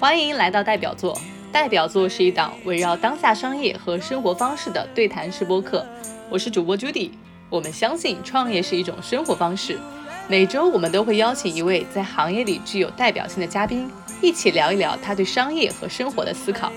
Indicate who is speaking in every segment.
Speaker 1: 欢迎来到代表作。代表作是一档围绕当下商业和生活方式的对谈式播客。我是主播 Judy。我们相信创业是一种生活方式。每周我们都会邀请一位在行业里具有代表性的嘉宾，一起聊一聊他对商业和生活的思考。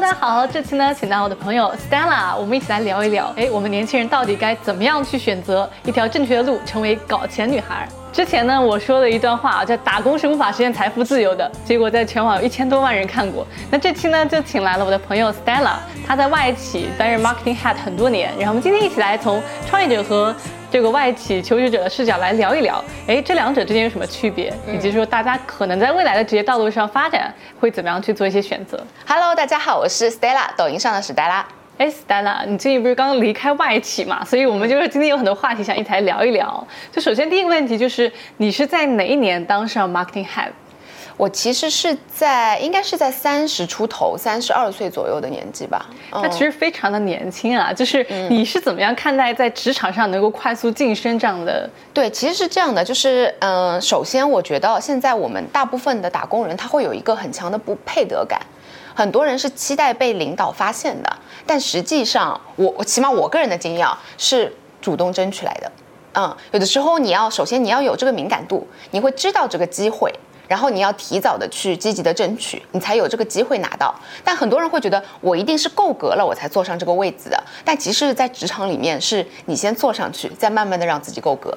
Speaker 1: 大家好，这期呢，请到我的朋友 Stella，我们一起来聊一聊，哎，我们年轻人到底该怎么样去选择一条正确的路，成为搞钱女孩？之前呢，我说了一段话啊，叫“打工是无法实现财富自由的”，结果在全网有一千多万人看过。那这期呢，就请来了我的朋友 Stella，她在外企担任 marketing head 很多年，然后我们今天一起来从创业者和这个外企求职者的视角来聊一聊，哎，这两者之间有什么区别，以及说大家可能在未来的职业道路上发展会怎么样去做一些选择。
Speaker 2: Hello，大家好，我是 Stella，抖音上的史黛拉。
Speaker 1: 哎，Stella，你最近不是刚刚离开外企嘛？所以我们就是今天有很多话题想一起来聊一聊。就首先第一个问题就是，你是在哪一年当上 marketing head？
Speaker 2: 我其实是在应该是在三十出头，三十二岁左右的年纪吧。
Speaker 1: 那其实非常的年轻啊。就是你是怎么样看待在职场上能够快速晋升这样的？
Speaker 2: 对，其实是这样的，就是嗯，首先我觉得现在我们大部分的打工人他会有一个很强的不配得感，很多人是期待被领导发现的，但实际上我我起码我个人的经验是主动争取来的。嗯，有的时候你要首先你要有这个敏感度，你会知道这个机会。然后你要提早的去积极的争取，你才有这个机会拿到。但很多人会觉得我一定是够格了，我才坐上这个位子的。但其实，在职场里面，是你先坐上去，再慢慢的让自己够格。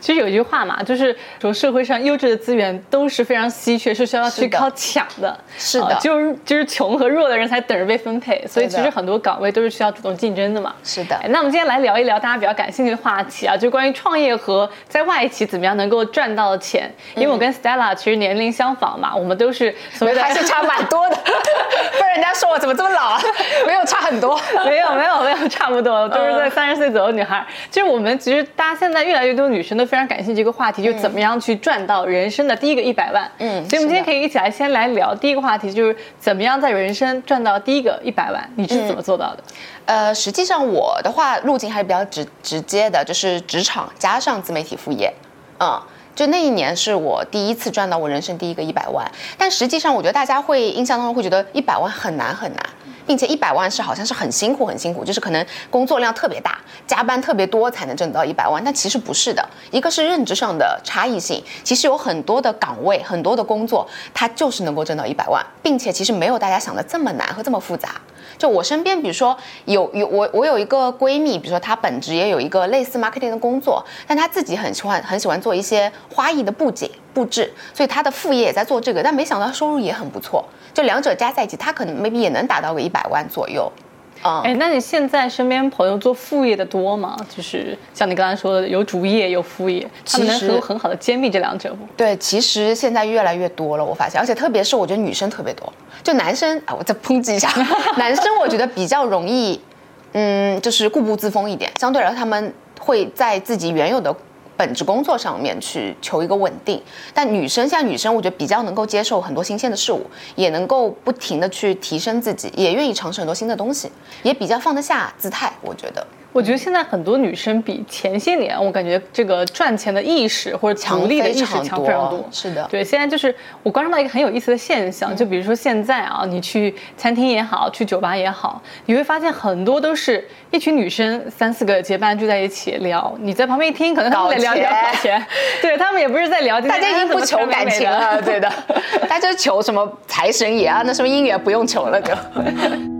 Speaker 1: 其实有一句话嘛，就是说社会上优质的资源都是非常稀缺，是需要去靠抢的。
Speaker 2: 是的，
Speaker 1: 就是就是穷和弱的人才等着被分配，所以其实很多岗位都是需要主动竞争的嘛。
Speaker 2: 是的。
Speaker 1: 那我们今天来聊一聊大家比较感兴趣的话题啊，就关于创业和在外企怎么样能够赚到钱。因为我跟 Stella 其实年龄相仿嘛，我们都是
Speaker 2: 所谓的还是差蛮多的，不然人家说我怎么这么老啊？没有差很多，
Speaker 1: 没有没有没有差不多，都是在三十岁左右女孩。就是我们其实大家现在越来越多女生都。非常感兴趣一个话题，就是怎么样去赚到人生的第一个一百万。嗯，所以我们今天可以一起来先来聊第一个话题，就是怎么样在人生赚到第一个一百万，你是怎么做到的？
Speaker 2: 呃，实际上我的话路径还是比较直直接的，就是职场加上自媒体副业。嗯，就那一年是我第一次赚到我人生第一个一百万，但实际上我觉得大家会印象当中会觉得一百万很难很难。并且一百万是好像是很辛苦很辛苦，就是可能工作量特别大，加班特别多才能挣到一百万，但其实不是的。一个是认知上的差异性，其实有很多的岗位、很多的工作，它就是能够挣到一百万，并且其实没有大家想的这么难和这么复杂。就我身边，比如说有有我我有一个闺蜜，比如说她本职也有一个类似 marketing 的工作，但她自己很喜欢很喜欢做一些花艺的布景布置，所以她的副业也在做这个，但没想到收入也很不错。就两者加在一起，他可能 maybe 也能达到个一百万左右，
Speaker 1: 啊，哎，那你现在身边朋友做副业的多吗？就是像你刚才说的，有主业有副业，他们能够很好的兼并这两者不？
Speaker 2: 对，其实现在越来越多了，我发现，而且特别是我觉得女生特别多，就男生啊，我再抨击一下，男生我觉得比较容易，嗯，就是固步自封一点，相对来说他们会在自己原有的。本职工作上面去求一个稳定，但女生像女生，我觉得比较能够接受很多新鲜的事物，也能够不停的去提升自己，也愿意尝试很多新的东西，也比较放得下姿态，我觉得。
Speaker 1: 我觉得现在很多女生比前些年，我感觉这个赚钱的意识或者强力的意识强非常多。
Speaker 2: 是的，
Speaker 1: 对，现在就是我观察到一个很有意思的现象，就比如说现在啊，你去餐厅也好，去酒吧也好，你会发现很多都是一群女生三四个结伴聚在一起聊，你在旁边一听，可能他们在聊聊钱，对他们也不是在聊，
Speaker 2: 大家已经不求感情了，对的，大家求什么财神爷啊，那什么姻缘不用求了就。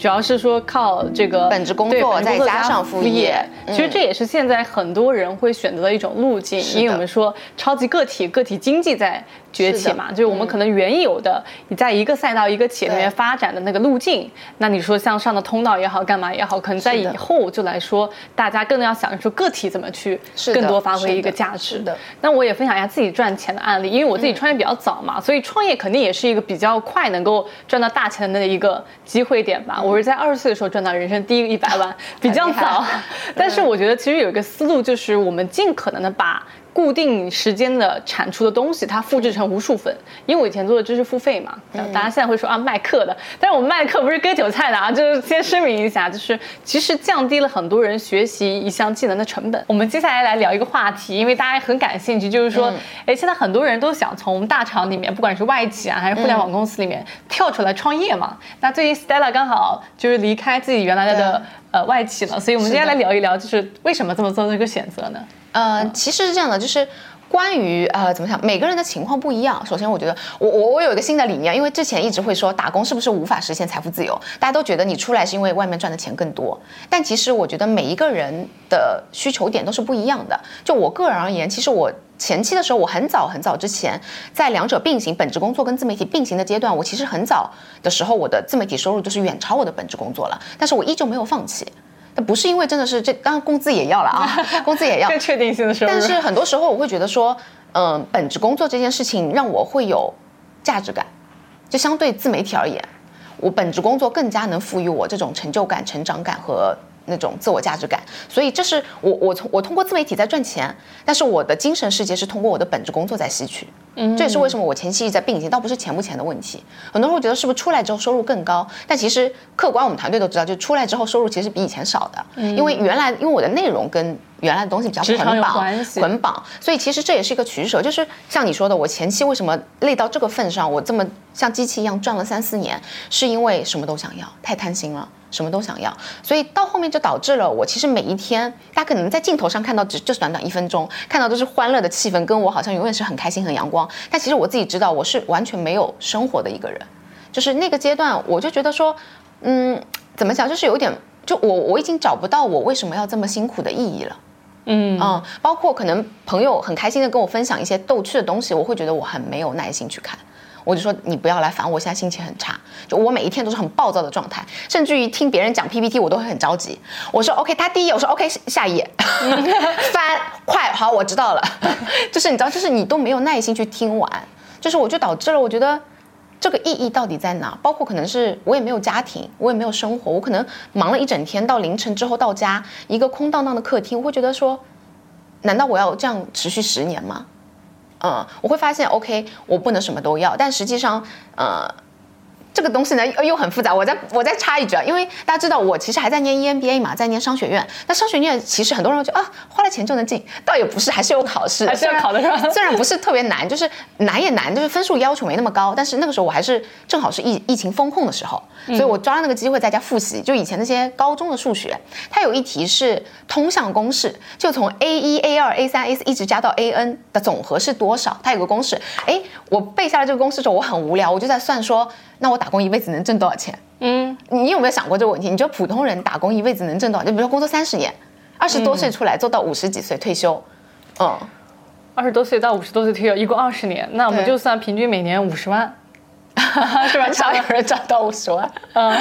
Speaker 1: 主要是说靠这个
Speaker 2: 本职工作再加上副业，
Speaker 1: 其实这也是现在很多人会选择的一种路径，因为我们说超级个体、个体经济在。崛起嘛，就是我们可能原有的你在一个赛道、一个企业里面发展的那个路径，那你说向上的通道也好，干嘛也好，可能在以后就来说，大家更要想说个体怎么去更多发挥一个价值。
Speaker 2: 的，
Speaker 1: 那我也分享一下自己赚钱的案例，因为我自己创业比较早嘛，所以创业肯定也是一个比较快能够赚到大钱的那一个机会点吧。我我是在二十岁的时候赚到人生第一个一百万，比较早。但是我觉得其实有一个思路，就是我们尽可能的把。固定时间的产出的东西，它复制成无数份。因为我以前做的知识付费嘛，大家现在会说啊卖课的，但是我们卖课不是割韭菜的啊，就是先声明一下，就是其实降低了很多人学习一项技能的成本。我们接下来来聊一个话题，因为大家很感兴趣，就是说，哎，现在很多人都想从大厂里面，不管是外企啊还是互联网公司里面跳出来创业嘛。那最近 Stella 刚好就是离开自己原来的呃外企了，所以我们接下来聊一聊，就是为什么这么做这个选择呢？
Speaker 2: 呃，其实是这样的，就是关于呃怎么想，每个人的情况不一样。首先，我觉得我我我有一个新的理念，因为之前一直会说打工是不是无法实现财富自由？大家都觉得你出来是因为外面赚的钱更多，但其实我觉得每一个人的需求点都是不一样的。就我个人而言，其实我前期的时候，我很早很早之前，在两者并行，本职工作跟自媒体并行的阶段，我其实很早的时候，我的自媒体收入就是远超我的本职工作了，但是我依旧没有放弃。那不是因为真的是这，当然工资也要了啊，工资也要
Speaker 1: 更确定性的收
Speaker 2: 入。但是很多时候我会觉得说，嗯，本职工作这件事情让我会有价值感，就相对自媒体而言，我本职工作更加能赋予我这种成就感、成长感和。那种自我价值感，所以这是我我从我通过自媒体在赚钱，但是我的精神世界是通过我的本职工作在吸取。嗯，这也是为什么我前期一直在并行，倒不是钱不钱的问题。很多人会觉得是不是出来之后收入更高，但其实客观我们团队都知道，就出来之后收入其实比以前少的。嗯，因为原来因为我的内容跟原来的东西比较捆绑，捆绑，所以其实这也是一个取舍。就是像你说的，我前期为什么累到这个份上，我这么像机器一样转了三四年，是因为什么都想要，太贪心了。什么都想要，所以到后面就导致了我其实每一天，大家可能在镜头上看到只就是短短一分钟，看到都是欢乐的气氛，跟我好像永远是很开心很阳光。但其实我自己知道，我是完全没有生活的一个人。就是那个阶段，我就觉得说，嗯，怎么讲，就是有点，就我我已经找不到我为什么要这么辛苦的意义了。嗯嗯，包括可能朋友很开心的跟我分享一些逗趣的东西，我会觉得我很没有耐心去看。我就说你不要来烦我，现在心情很差，就我每一天都是很暴躁的状态，甚至于听别人讲 PPT 我都会很着急。我说 OK，他第一页，我说 OK，下一页，翻快，好，我知道了。就是你知道，就是你都没有耐心去听完，就是我就导致了，我觉得这个意义到底在哪？包括可能是我也没有家庭，我也没有生活，我可能忙了一整天，到凌晨之后到家，一个空荡荡的客厅，我会觉得说，难道我要这样持续十年吗？嗯，我会发现，OK，我不能什么都要，但实际上，呃。这个东西呢又很复杂，我再我再插一句啊，因为大家知道我其实还在念 EMBA 嘛，在念商学院。那商学院其实很多人就啊花了钱就能进，倒也不是，还是有考试，
Speaker 1: 还是要考的是吧？
Speaker 2: 虽然不是特别难，就是难也难，就是分数要求没那么高。但是那个时候我还是正好是疫疫情风控的时候，所以我抓了那个机会在家复习。就以前那些高中的数学，它有一题是通项公式，就从 A 一 A 二 A 三 A 四一直加到 A N 的总和是多少？它有个公式，哎，我背下来这个公式之后，我很无聊，我就在算说。那我打工一辈子能挣多少钱？嗯，你有没有想过这个问题？你觉得普通人打工一辈子能挣多少？就比如说工作三十年，二十多岁出来做到五十几岁退休，
Speaker 1: 嗯，二十多岁到五十多岁退休，一共二十年，那我们就算平均每年五十万，是吧？
Speaker 2: 少有人赚到五十万，嗯，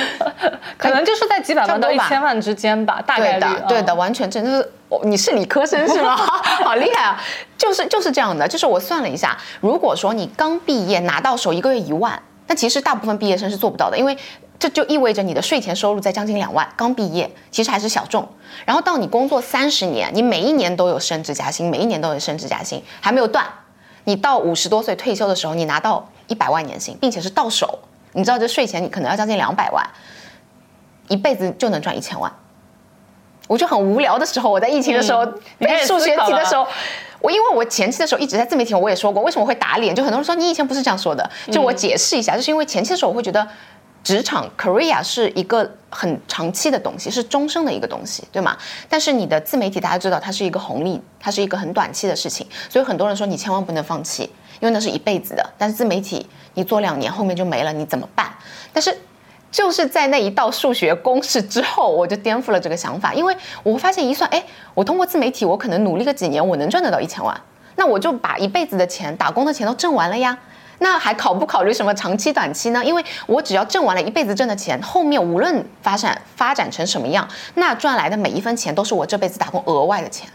Speaker 1: 可能就是在几百万到一千万之间吧，大概率。
Speaker 2: 对的，对的，完全正就是，你是理科生是吗？好厉害啊！就是就是这样的，就是我算了一下，如果说你刚毕业拿到手一个月一万。但其实大部分毕业生是做不到的，因为这就意味着你的税前收入在将近两万，刚毕业其实还是小众。然后到你工作三十年，你每一年都有升职加薪，每一年都有升职加薪，还没有断。你到五十多岁退休的时候，你拿到一百万年薪，并且是到手，你知道这税前你可能要将近两百万，一辈子就能赚一千万。我就很无聊的时候，我在疫情的时候背数学题的时候。我因为我前期的时候一直在自媒体，我也说过为什么会打脸，就很多人说你以前不是这样说的，就我解释一下，就是因为前期的时候我会觉得职场 career 是一个很长期的东西，是终生的一个东西，对吗？但是你的自媒体大家知道它是一个红利，它是一个很短期的事情，所以很多人说你千万不能放弃，因为那是一辈子的。但是自媒体你做两年后面就没了，你怎么办？但是。就是在那一道数学公式之后，我就颠覆了这个想法，因为我发现一算，哎，我通过自媒体，我可能努力个几年，我能赚得到一千万，那我就把一辈子的钱、打工的钱都挣完了呀，那还考不考虑什么长期、短期呢？因为我只要挣完了一辈子挣的钱，后面无论发展发展成什么样，那赚来的每一分钱都是我这辈子打工额外的钱，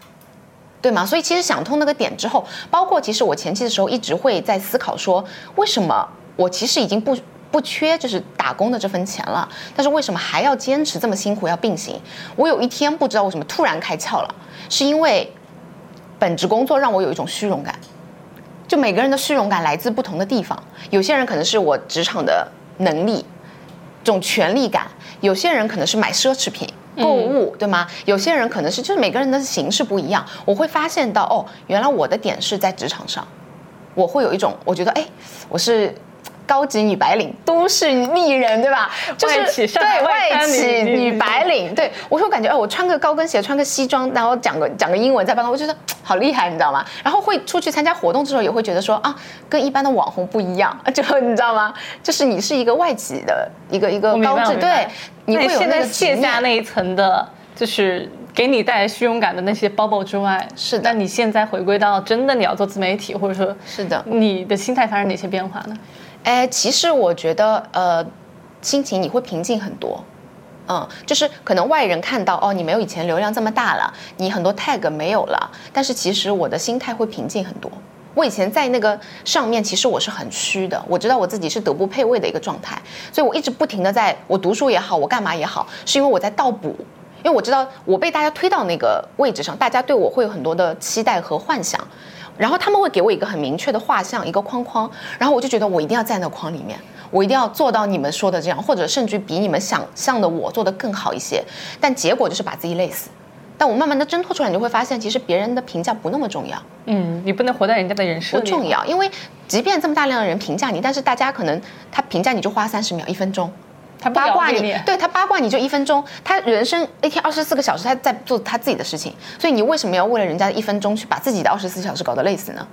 Speaker 2: 对吗？所以其实想通那个点之后，包括其实我前期的时候一直会在思考说，为什么我其实已经不。不缺就是打工的这份钱了，但是为什么还要坚持这么辛苦要并行？我有一天不知道为什么突然开窍了，是因为本职工作让我有一种虚荣感。就每个人的虚荣感来自不同的地方，有些人可能是我职场的能力，这种权力感；有些人可能是买奢侈品、购物，对吗？有些人可能是就是每个人的形式不一样。我会发现到哦，原来我的点是在职场上，我会有一种我觉得哎，我是。高级女白领，都市丽人，对吧？
Speaker 1: 就是
Speaker 2: 对外企女白领，对我会感觉，哎，我穿个高跟鞋，穿个西装，然后讲个讲个英文在办公，我觉得好厉害，你知道吗？然后会出去参加活动的时候，也会觉得说啊，跟一般的网红不一样，就你知道吗？就是你是一个外企的一个一个高质，对，
Speaker 1: 你会有那个卸下那一层的，就是给你带来虚荣感的那些包包之外，
Speaker 2: 是。
Speaker 1: 那你现在回归到真的你要做自媒体，或者说，
Speaker 2: 是的，
Speaker 1: 你的心态发生哪些变化呢？
Speaker 2: 哎，其实我觉得，呃，心情你会平静很多，嗯，就是可能外人看到哦，你没有以前流量这么大了，你很多 tag 没有了，但是其实我的心态会平静很多。我以前在那个上面，其实我是很虚的，我知道我自己是德不配位的一个状态，所以我一直不停的在我读书也好，我干嘛也好，是因为我在倒补，因为我知道我被大家推到那个位置上，大家对我会有很多的期待和幻想。然后他们会给我一个很明确的画像，一个框框，然后我就觉得我一定要在那框里面，我一定要做到你们说的这样，或者甚至比你们想象的我做的更好一些。但结果就是把自己累死。但我慢慢的挣脱出来，你就会发现，其实别人的评价不那么重要。
Speaker 1: 嗯，你不能活在人家的人设
Speaker 2: 不重要，因为即便这么大量的人评价你，但是大家可能他评价你就花三十秒、一分钟。
Speaker 1: 他八卦
Speaker 2: 你，对他八卦你就一分钟，他人生一天二十四个小时，他在做他自己的事情，所以你为什么要为了人家的一分钟去把自己的二十四小时搞得累死呢？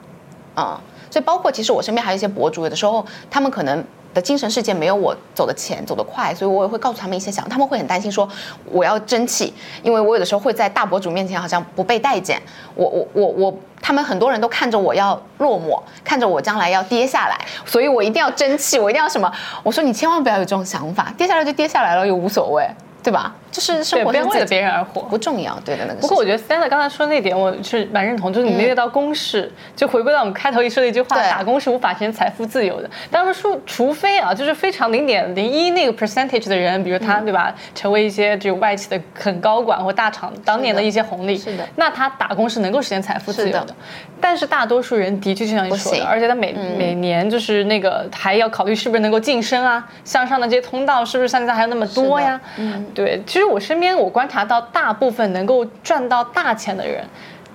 Speaker 2: 啊，所以包括其实我身边还有一些博主，有的时候他们可能。的精神世界没有我走的前走得快，所以我也会告诉他们一些想，他们会很担心说我要争气，因为我有的时候会在大博主面前好像不被待见，我我我我，他们很多人都看着我要落寞，看着我将来要跌下来，所以我一定要争气，我一定要什么？我说你千万不要有这种想法，跌下来就跌下来了，又无所谓。对吧？就是生活
Speaker 1: 不要为了别人而活，
Speaker 2: 不重要。对的，那个。
Speaker 1: 不过我觉得 Stella 刚才说那点，我是蛮认同，就是你略到公式，就回归到我们开头一说的一句话：打工是无法实现财富自由的。当然说，除非啊，就是非常零点零一那个 percentage 的人，比如他，对吧？成为一些这种外企的很高管或大厂当年的一些红利，
Speaker 2: 是的。
Speaker 1: 那他打工是能够实现财富自由的。但是大多数人的确就像你说的，而且他每每年就是那个还要考虑是不是能够晋升啊，向上的这些通道是不是像现在还有那么多呀？嗯，对。其实我身边我观察到，大部分能够赚到大钱的人，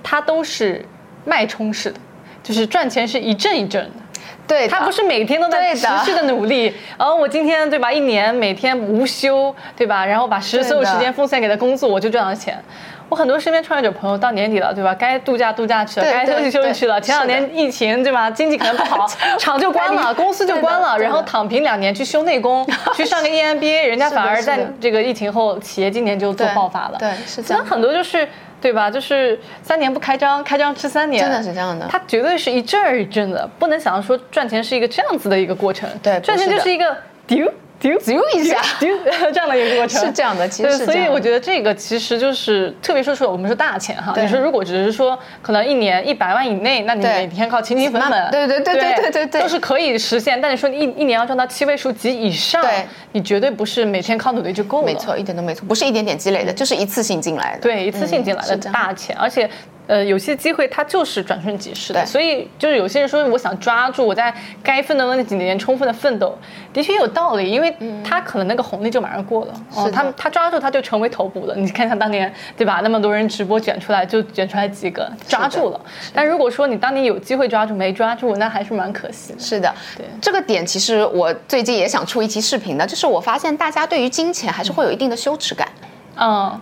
Speaker 1: 他都是脉冲式的，就是赚钱是一阵一阵的。
Speaker 2: 对，
Speaker 1: 他不是每天都在持续的努力。然后我今天对吧，一年每天无休对吧，然后把所有时间奉献给他工作，我就赚到钱。我很多身边创业者朋友到年底了，对吧？该度假度假去了，该休息休息去了。前两年疫情，对吧？经济可能不好，厂就关了，公司就关了，然后躺平两年去修内功，去上个 EMBA，人家反而在这个疫情后，企业今年就做爆发了。
Speaker 2: 对，是这样。
Speaker 1: 很多就是，对吧？就是三年不开张，开张吃三年，
Speaker 2: 真的是这样的。
Speaker 1: 它绝对是一阵儿一阵的，不能想象说赚钱是一个这样子的一个过程。
Speaker 2: 对，
Speaker 1: 赚钱就是一个丢。丢
Speaker 2: 丢一下，
Speaker 1: 丢这样的一个过程
Speaker 2: 是这样的，其实
Speaker 1: 所以我觉得这个其实就是，特别说说我们说大钱哈，你说如果只是说可能一年一百万以内，那你每天靠勤勤奋奋，
Speaker 2: 对对对对对对对，
Speaker 1: 都是可以实现。但你说你一一年要赚到七位数及以上，
Speaker 2: 对，
Speaker 1: 你绝对不是每天靠努力就够了，
Speaker 2: 没错，一点都没错，不是一点点积累的，就是一次性进来的，
Speaker 1: 对，一次性进来的大钱，而且。呃，有些机会它就是转瞬即逝的，所以就是有些人说我想抓住我在该奋斗的那几年充分的奋斗，的确有道理，因为他可能那个红利就马上过了，哦，他他抓住他就成为头部了。你看他当年对吧，那么多人直播卷出来就卷出来几个抓住了，但如果说你当年有机会抓住没抓住，那还是蛮可惜的。
Speaker 2: 是的，对这个点，其实我最近也想出一期视频的，就是我发现大家对于金钱还是会有一定的羞耻感。嗯，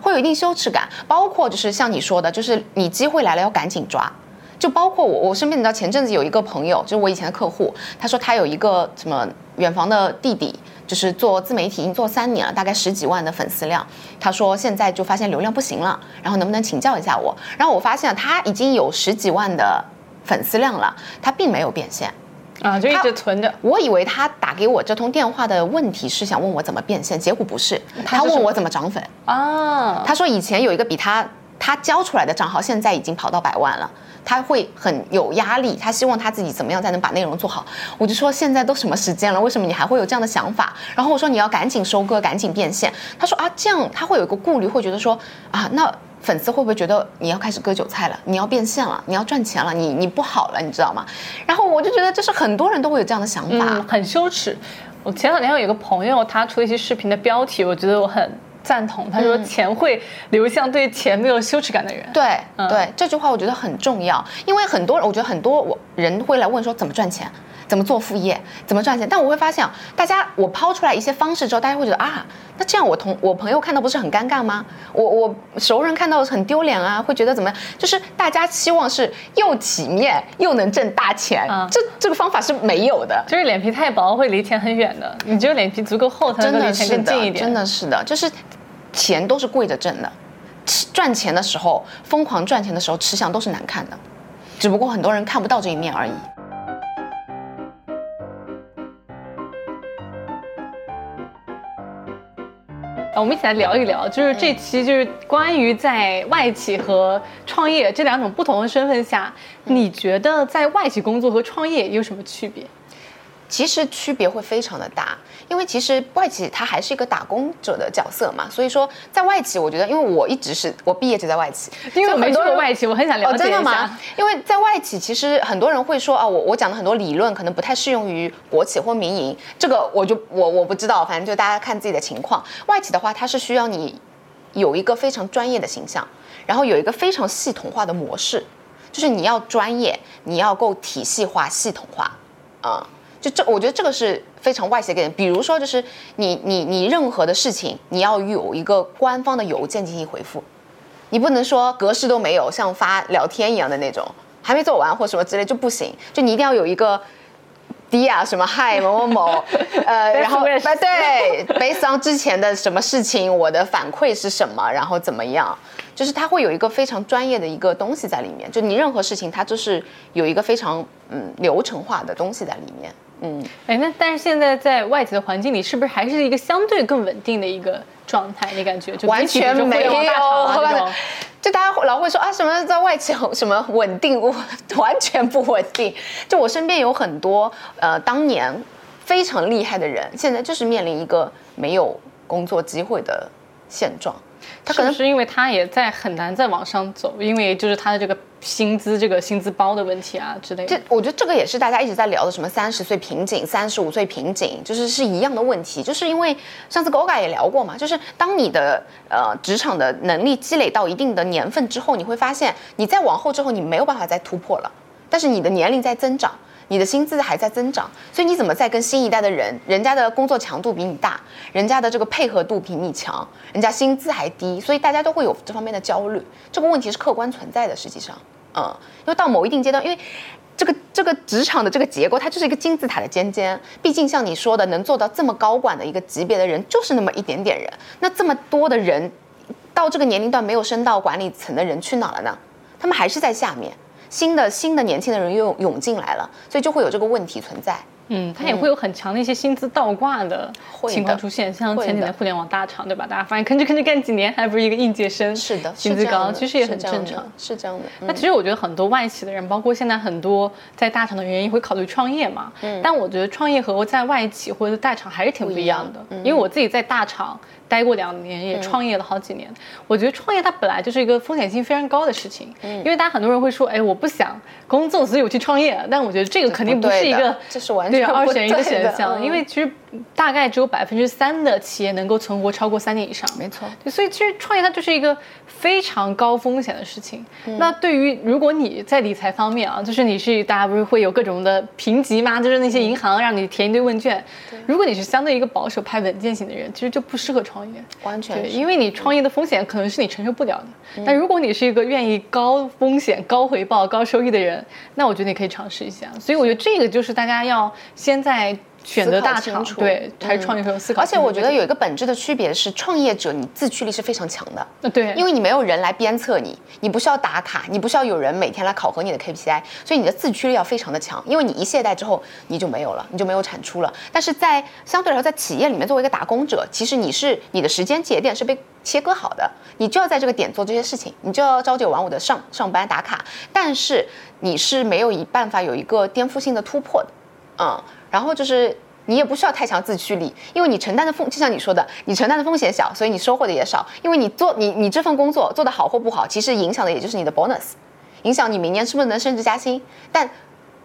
Speaker 2: 会有一定羞耻感，包括就是像你说的，就是你机会来了要赶紧抓，就包括我，我身边你知道前阵子有一个朋友，就是我以前的客户，他说他有一个什么远房的弟弟，就是做自媒体已经做三年了，大概十几万的粉丝量，他说现在就发现流量不行了，然后能不能请教一下我？然后我发现他已经有十几万的粉丝量了，他并没有变现。
Speaker 1: 啊，就一直存着。
Speaker 2: 我以为他打给我这通电话的问题是想问我怎么变现，结果不是，他问我怎么涨粉啊。他说以前有一个比他他交出来的账号，现在已经跑到百万了。他会很有压力，他希望他自己怎么样才能把内容做好。我就说现在都什么时间了，为什么你还会有这样的想法？然后我说你要赶紧收割，赶紧变现。他说啊，这样他会有一个顾虑，会觉得说啊，那粉丝会不会觉得你要开始割韭菜了，你要变现了，你要赚钱了，你你不好了，你知道吗？然后我就觉得这是很多人都会有这样的想法，
Speaker 1: 嗯，很羞耻。我前两天有一个朋友，他出了一些视频的标题，我觉得我很。赞同，他说钱会流向对钱没有羞耻感的人。
Speaker 2: 对对，这句话我觉得很重要，因为很多人，我觉得很多我人会来问说怎么赚钱，怎么做副业，怎么赚钱。但我会发现，大家我抛出来一些方式之后，大家会觉得啊，那这样我同我朋友看到不是很尴尬吗？我我熟人看到很丢脸啊，会觉得怎么样？就是大家期望是又体面又能挣大钱，这这个方法是没有的，
Speaker 1: 就是脸皮太薄会离钱很远的。你只有脸皮足够厚，才能离钱更近一点。
Speaker 2: 真的是的，就是。钱都是跪着挣的，赚钱的时候疯狂赚钱的时候吃相都是难看的，只不过很多人看不到这一面而已。
Speaker 1: 我们一起来聊一聊，就是这期就是关于在外企和创业这两种不同的身份下，你觉得在外企工作和创业有什么区别？
Speaker 2: 其实区别会非常的大，因为其实外企它还是一个打工者的角色嘛，所以说在外企，我觉得，因为我一直是我毕业就在外企，
Speaker 1: 因为我没做过外企，我很想了解一下。
Speaker 2: 真的吗？因为在外企，其实很多人会说啊，我我讲的很多理论可能不太适用于国企或民营，这个我就我我不知道，反正就大家看自己的情况。外企的话，它是需要你有一个非常专业的形象，然后有一个非常系统化的模式，就是你要专业，你要够体系化、系统化，啊。就这，我觉得这个是非常外企的概念。比如说，就是你你你任何的事情，你要有一个官方的邮件进行回复，你不能说格式都没有，像发聊天一样的那种，还没做完或什么之类就不行。就你一定要有一个 D 啊，什么 Hi 某某某，呃，然后哎对，悲伤之前的什么事情，我的反馈是什么，然后怎么样，就是它会有一个非常专业的一个东西在里面。就你任何事情，它就是有一个非常嗯流程化的东西在里面。
Speaker 1: 嗯，哎，那但是现在在外企的环境里，是不是还是一个相对更稳定的一个状态？你感觉就
Speaker 2: 完全没有，就大家老会说啊，什么在外企什么稳定，我完全不稳定。就我身边有很多呃，当年非常厉害的人，现在就是面临一个没有工作机会的现状。
Speaker 1: 他可能是因为他也在很难再往上走，因为就是他的这个薪资这个薪资包的问题啊之类的。
Speaker 2: 这我觉得这个也是大家一直在聊的，什么三十岁瓶颈、三十五岁瓶颈，就是是一样的问题。就是因为上次 Goga 也聊过嘛，就是当你的呃职场的能力积累到一定的年份之后，你会发现你再往后之后你没有办法再突破了，但是你的年龄在增长。你的薪资还在增长，所以你怎么在跟新一代的人，人家的工作强度比你大，人家的这个配合度比你强，人家薪资还低，所以大家都会有这方面的焦虑。这个问题是客观存在的，实际上，嗯，因为到某一定阶段，因为这个这个职场的这个结构，它就是一个金字塔的尖尖，毕竟像你说的，能做到这么高管的一个级别的人，就是那么一点点人。那这么多的人，到这个年龄段没有升到管理层的人去哪了呢？他们还是在下面。新的新的年轻的人又涌进来了，所以就会有这个问题存在。
Speaker 1: 嗯，他也会有很强的一些薪资倒挂的情况出现，像前几年互联网大厂，对吧？大家发现吭哧吭哧干几年，还不是一个应届生，
Speaker 2: 是的，
Speaker 1: 薪资高，其实也很正常，
Speaker 2: 是这样的。
Speaker 1: 那其实我觉得很多外企的人，包括现在很多在大厂的原因会考虑创业嘛。嗯。但我觉得创业和在外企或者大厂还是挺不一样的，因为我自己在大厂。待过两年，也创业了好几年。我觉得创业它本来就是一个风险性非常高的事情，嗯，因为大家很多人会说，哎，我不想工作，所以我去创业。但我觉得这个肯定不是一个，
Speaker 2: 这是完全
Speaker 1: 二选一的选项，因为其实大概只有百分之三的企业能够存活超过三年以上。
Speaker 2: 没错，
Speaker 1: 所以其实创业它就是一个非常高风险的事情。那对于如果你在理财方面啊，就是你是大家不是会有各种的评级吗？就是那些银行让你填一堆问卷，如果你是相对一个保守派稳健型的人，其实就不适合创业。
Speaker 2: 完全。
Speaker 1: 对，因为你创业的风险可能是你承受不了的。但如果你是一个愿意高风险、高回报、高收益的人，那我觉得你可以尝试一下。所以我觉得这个就是大家要先在选择大厂，对，还是创业时候思考
Speaker 2: 而。且我觉得有一个本质的区别是，创业者你自驱力是非常强的。
Speaker 1: 呃对，
Speaker 2: 因为你没有人来鞭策你，你不需要打卡，你不需要有人每天来考核你的 KPI，所以你的自驱力要非常的强。因为你一懈怠之后，你就没有了，你就没有产出了。但是在相对来说，在企业里面作为一个打工者，其实你是你的时间节点是被切割好的，你就要在这个点做这些事情，你就要朝九晚五的上上班打卡，但是你是没有一办法有一个颠覆性的突破的，嗯，然后就是。你也不需要太强自驱力，因为你承担的风，就像你说的，你承担的风险小，所以你收获的也少。因为你做你你这份工作做得好或不好，其实影响的也就是你的 bonus，影响你明年是不是能升职加薪。但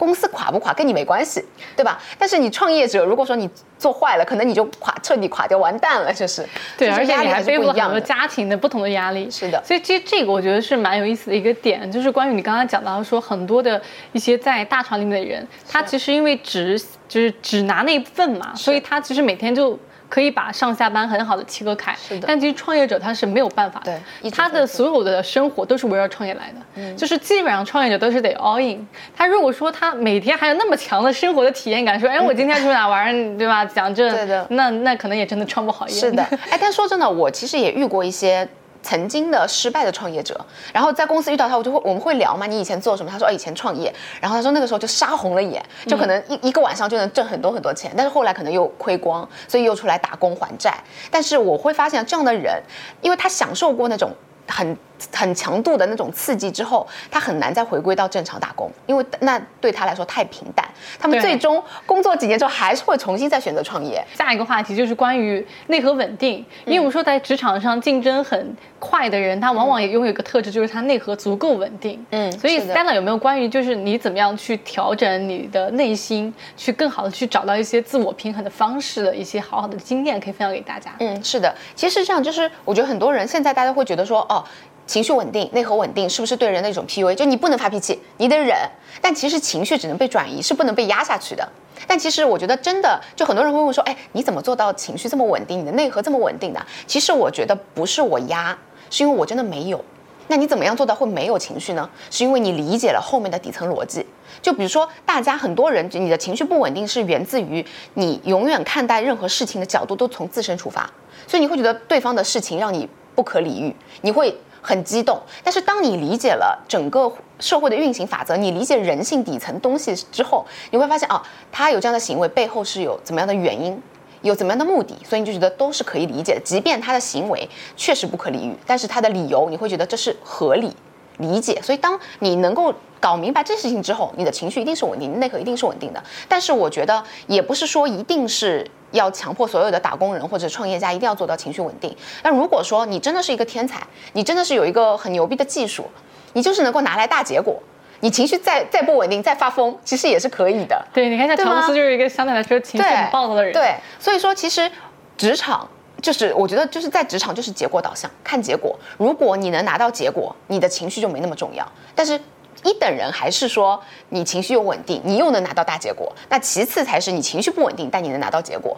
Speaker 2: 公司垮不垮跟你没关系，对吧？但是你创业者，如果说你做坏了，可能你就垮，彻底垮掉，完蛋了，就是。
Speaker 1: 对，而且你还
Speaker 2: 是
Speaker 1: 背负了很多
Speaker 2: 不一样的。
Speaker 1: 家庭的不同的压力。
Speaker 2: 是的
Speaker 1: 所以其实这个我觉得是蛮有意思的一个点，就是关于你刚刚讲到说很多的一些在大厂里面的人，他其实因为只就是只拿那一份嘛，所以他其实每天就。可以把上下班很好的切割开，
Speaker 2: 是的。
Speaker 1: 但其实创业者他是没有办法的，他的所有的生活都是围绕创业来的，
Speaker 2: 嗯。
Speaker 1: 就是基本上创业者都是得 all in。他如果说他每天还有那么强的生活的体验感，说哎我今天去哪玩儿，对吧？讲这，
Speaker 2: 对的。
Speaker 1: 那那可能也真的创不好业。
Speaker 2: 是的，哎，但说真的，我其实也遇过一些曾经的失败的创业者，然后在公司遇到他，我就会我们会聊嘛，你以前做什么？他说哦，以前创业，然后他说那个时候就杀红了眼，就可能一、一个晚上就能挣很多很多钱，但是后来可能又亏光，所以又出来打工还债。但是我会发现这样的人，因为他享受过那种很很强度的那种刺激之后，他很难再回归到正常打工，因为那对他来说太平淡。他们最终工作几年之后，还是会重新再选择创业。
Speaker 1: 下一个话题就是关于内核稳定，因为我们说在职场上竞争很快的人，他往往也拥有一个特质，就是他内核足够稳定。
Speaker 2: 嗯
Speaker 1: 所以
Speaker 2: 是的
Speaker 1: Stella 有没有关于就是你怎么样去调整你的内心，去更好的去找到一些自我平衡的方式的一些好好的经验可以分享给大家？
Speaker 2: 嗯，是的，其实是这样，就是我觉得很多人现在大家会觉得说，哦，情绪稳定、内核稳定，是不是对人的一种 PUA？就你不能发脾气，你得忍，但其实情绪只能被转移，是不能被压下去的。但其实我觉得真的，就很多人会问说，哎，你怎么做到情绪这么稳定，你的内核这么稳定的？其实我觉得不是我压，是因为我真的没有。那你怎么样做到会没有情绪呢？是因为你理解了后面的底层逻辑。就比如说，大家很多人你的情绪不稳定是源自于你永远看待任何事情的角度都从自身出发，所以你会觉得对方的事情让你不可理喻，你会很激动。但是当你理解了整个社会的运行法则，你理解人性底层东西之后，你会发现啊，他有这样的行为背后是有怎么样的原因。有怎么样的目的，所以你就觉得都是可以理解的。即便他的行为确实不可理喻，但是他的理由你会觉得这是合理理解。所以当你能够搞明白这事情之后，你的情绪一定是稳定，内核一定是稳定的。但是我觉得也不是说一定是要强迫所有的打工人或者创业家一定要做到情绪稳定。但如果说你真的是一个天才，你真的是有一个很牛逼的技术，你就是能够拿来大结果。你情绪再再不稳定，再发疯，其实也是可以的。
Speaker 1: 对，你看像
Speaker 2: 对吗
Speaker 1: 乔布斯就是一个相对来说情绪很暴躁的人。
Speaker 2: 对，所以说其实职场就是我觉得就是在职场就是结果导向，看结果。如果你能拿到结果，你的情绪就没那么重要。但是。一等人还是说你情绪又稳定，你又能拿到大结果。那其次才是你情绪不稳定，但你能拿到结果。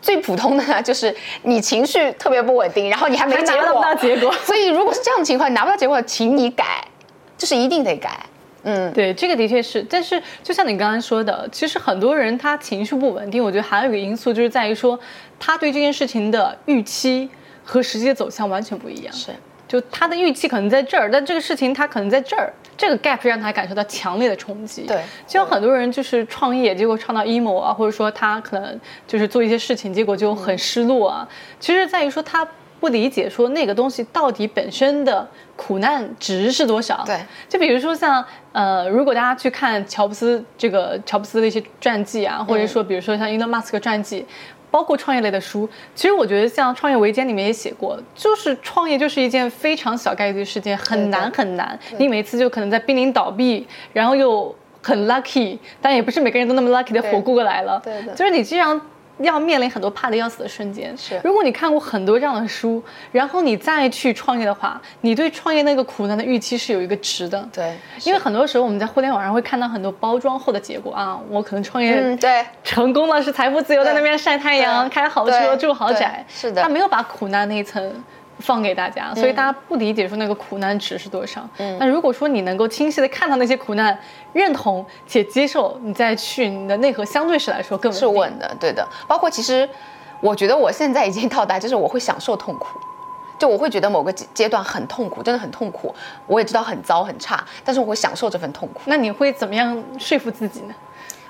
Speaker 2: 最普通的呢，就是你情绪特别不稳定，然后你还没
Speaker 1: 拿不到，结果。
Speaker 2: 所以如果是这样的情况，你拿不到结果，请你改，就是一定得改。嗯，
Speaker 1: 对，这个的确是，但是就像你刚刚说的，其实很多人他情绪不稳定，我觉得还有一个因素就是在于说，他对这件事情的预期和实际的走向完全不一样。
Speaker 2: 是，
Speaker 1: 就他的预期可能在这儿，但这个事情他可能在这儿，这个 gap 让他感受到强烈的冲击。
Speaker 2: 对
Speaker 1: 就像很多人就是创业，结果创到 emo 啊，或者说他可能就是做一些事情，结果就很失落啊。其实在于说他不理解说那个东西到底本身的苦难值是多少。
Speaker 2: 对，
Speaker 1: 就比如说像呃，如果大家去看乔布斯这个乔布斯的一些传记啊，或者说比如说像 Elon Musk 传记。包括创业类的书，其实我觉得像《创业维艰》里面也写过，就是创业就是一件非常小概率的事件，很难很难。你每次就可能在濒临倒闭，然后又很 lucky，但也不是每个人都那么 lucky 的活过来了。
Speaker 2: 对的
Speaker 1: 就是你经常要面临很多怕的要死的瞬间。
Speaker 2: 是
Speaker 1: 如果你看过很多这样的书，然后你再去创业的话，你对创业那个苦难的预期是有一个值的。
Speaker 2: 对，
Speaker 1: 因为很多时候我们在互联网上会看到很多包装后的结果啊，我可能创业
Speaker 2: 嗯，对，
Speaker 1: 成功了，是财富自由，在那边晒太阳，开豪车，住豪宅，
Speaker 2: 是的
Speaker 1: 他没有把苦难那一层放给大家，所以大家不理解说那个苦难值是多少。嗯那如果说你能够清晰的看到那些苦难，认同且接受，你再去，你的内核相对是来说更
Speaker 2: 是稳的。对的，包括其实我觉得我现在已经到达，就是我会享受痛苦。就我会觉得某个阶阶段很痛苦，真的很痛苦。我也知道很糟很差，但是我会享受这份痛苦。
Speaker 1: 那你会怎么样说服自己呢？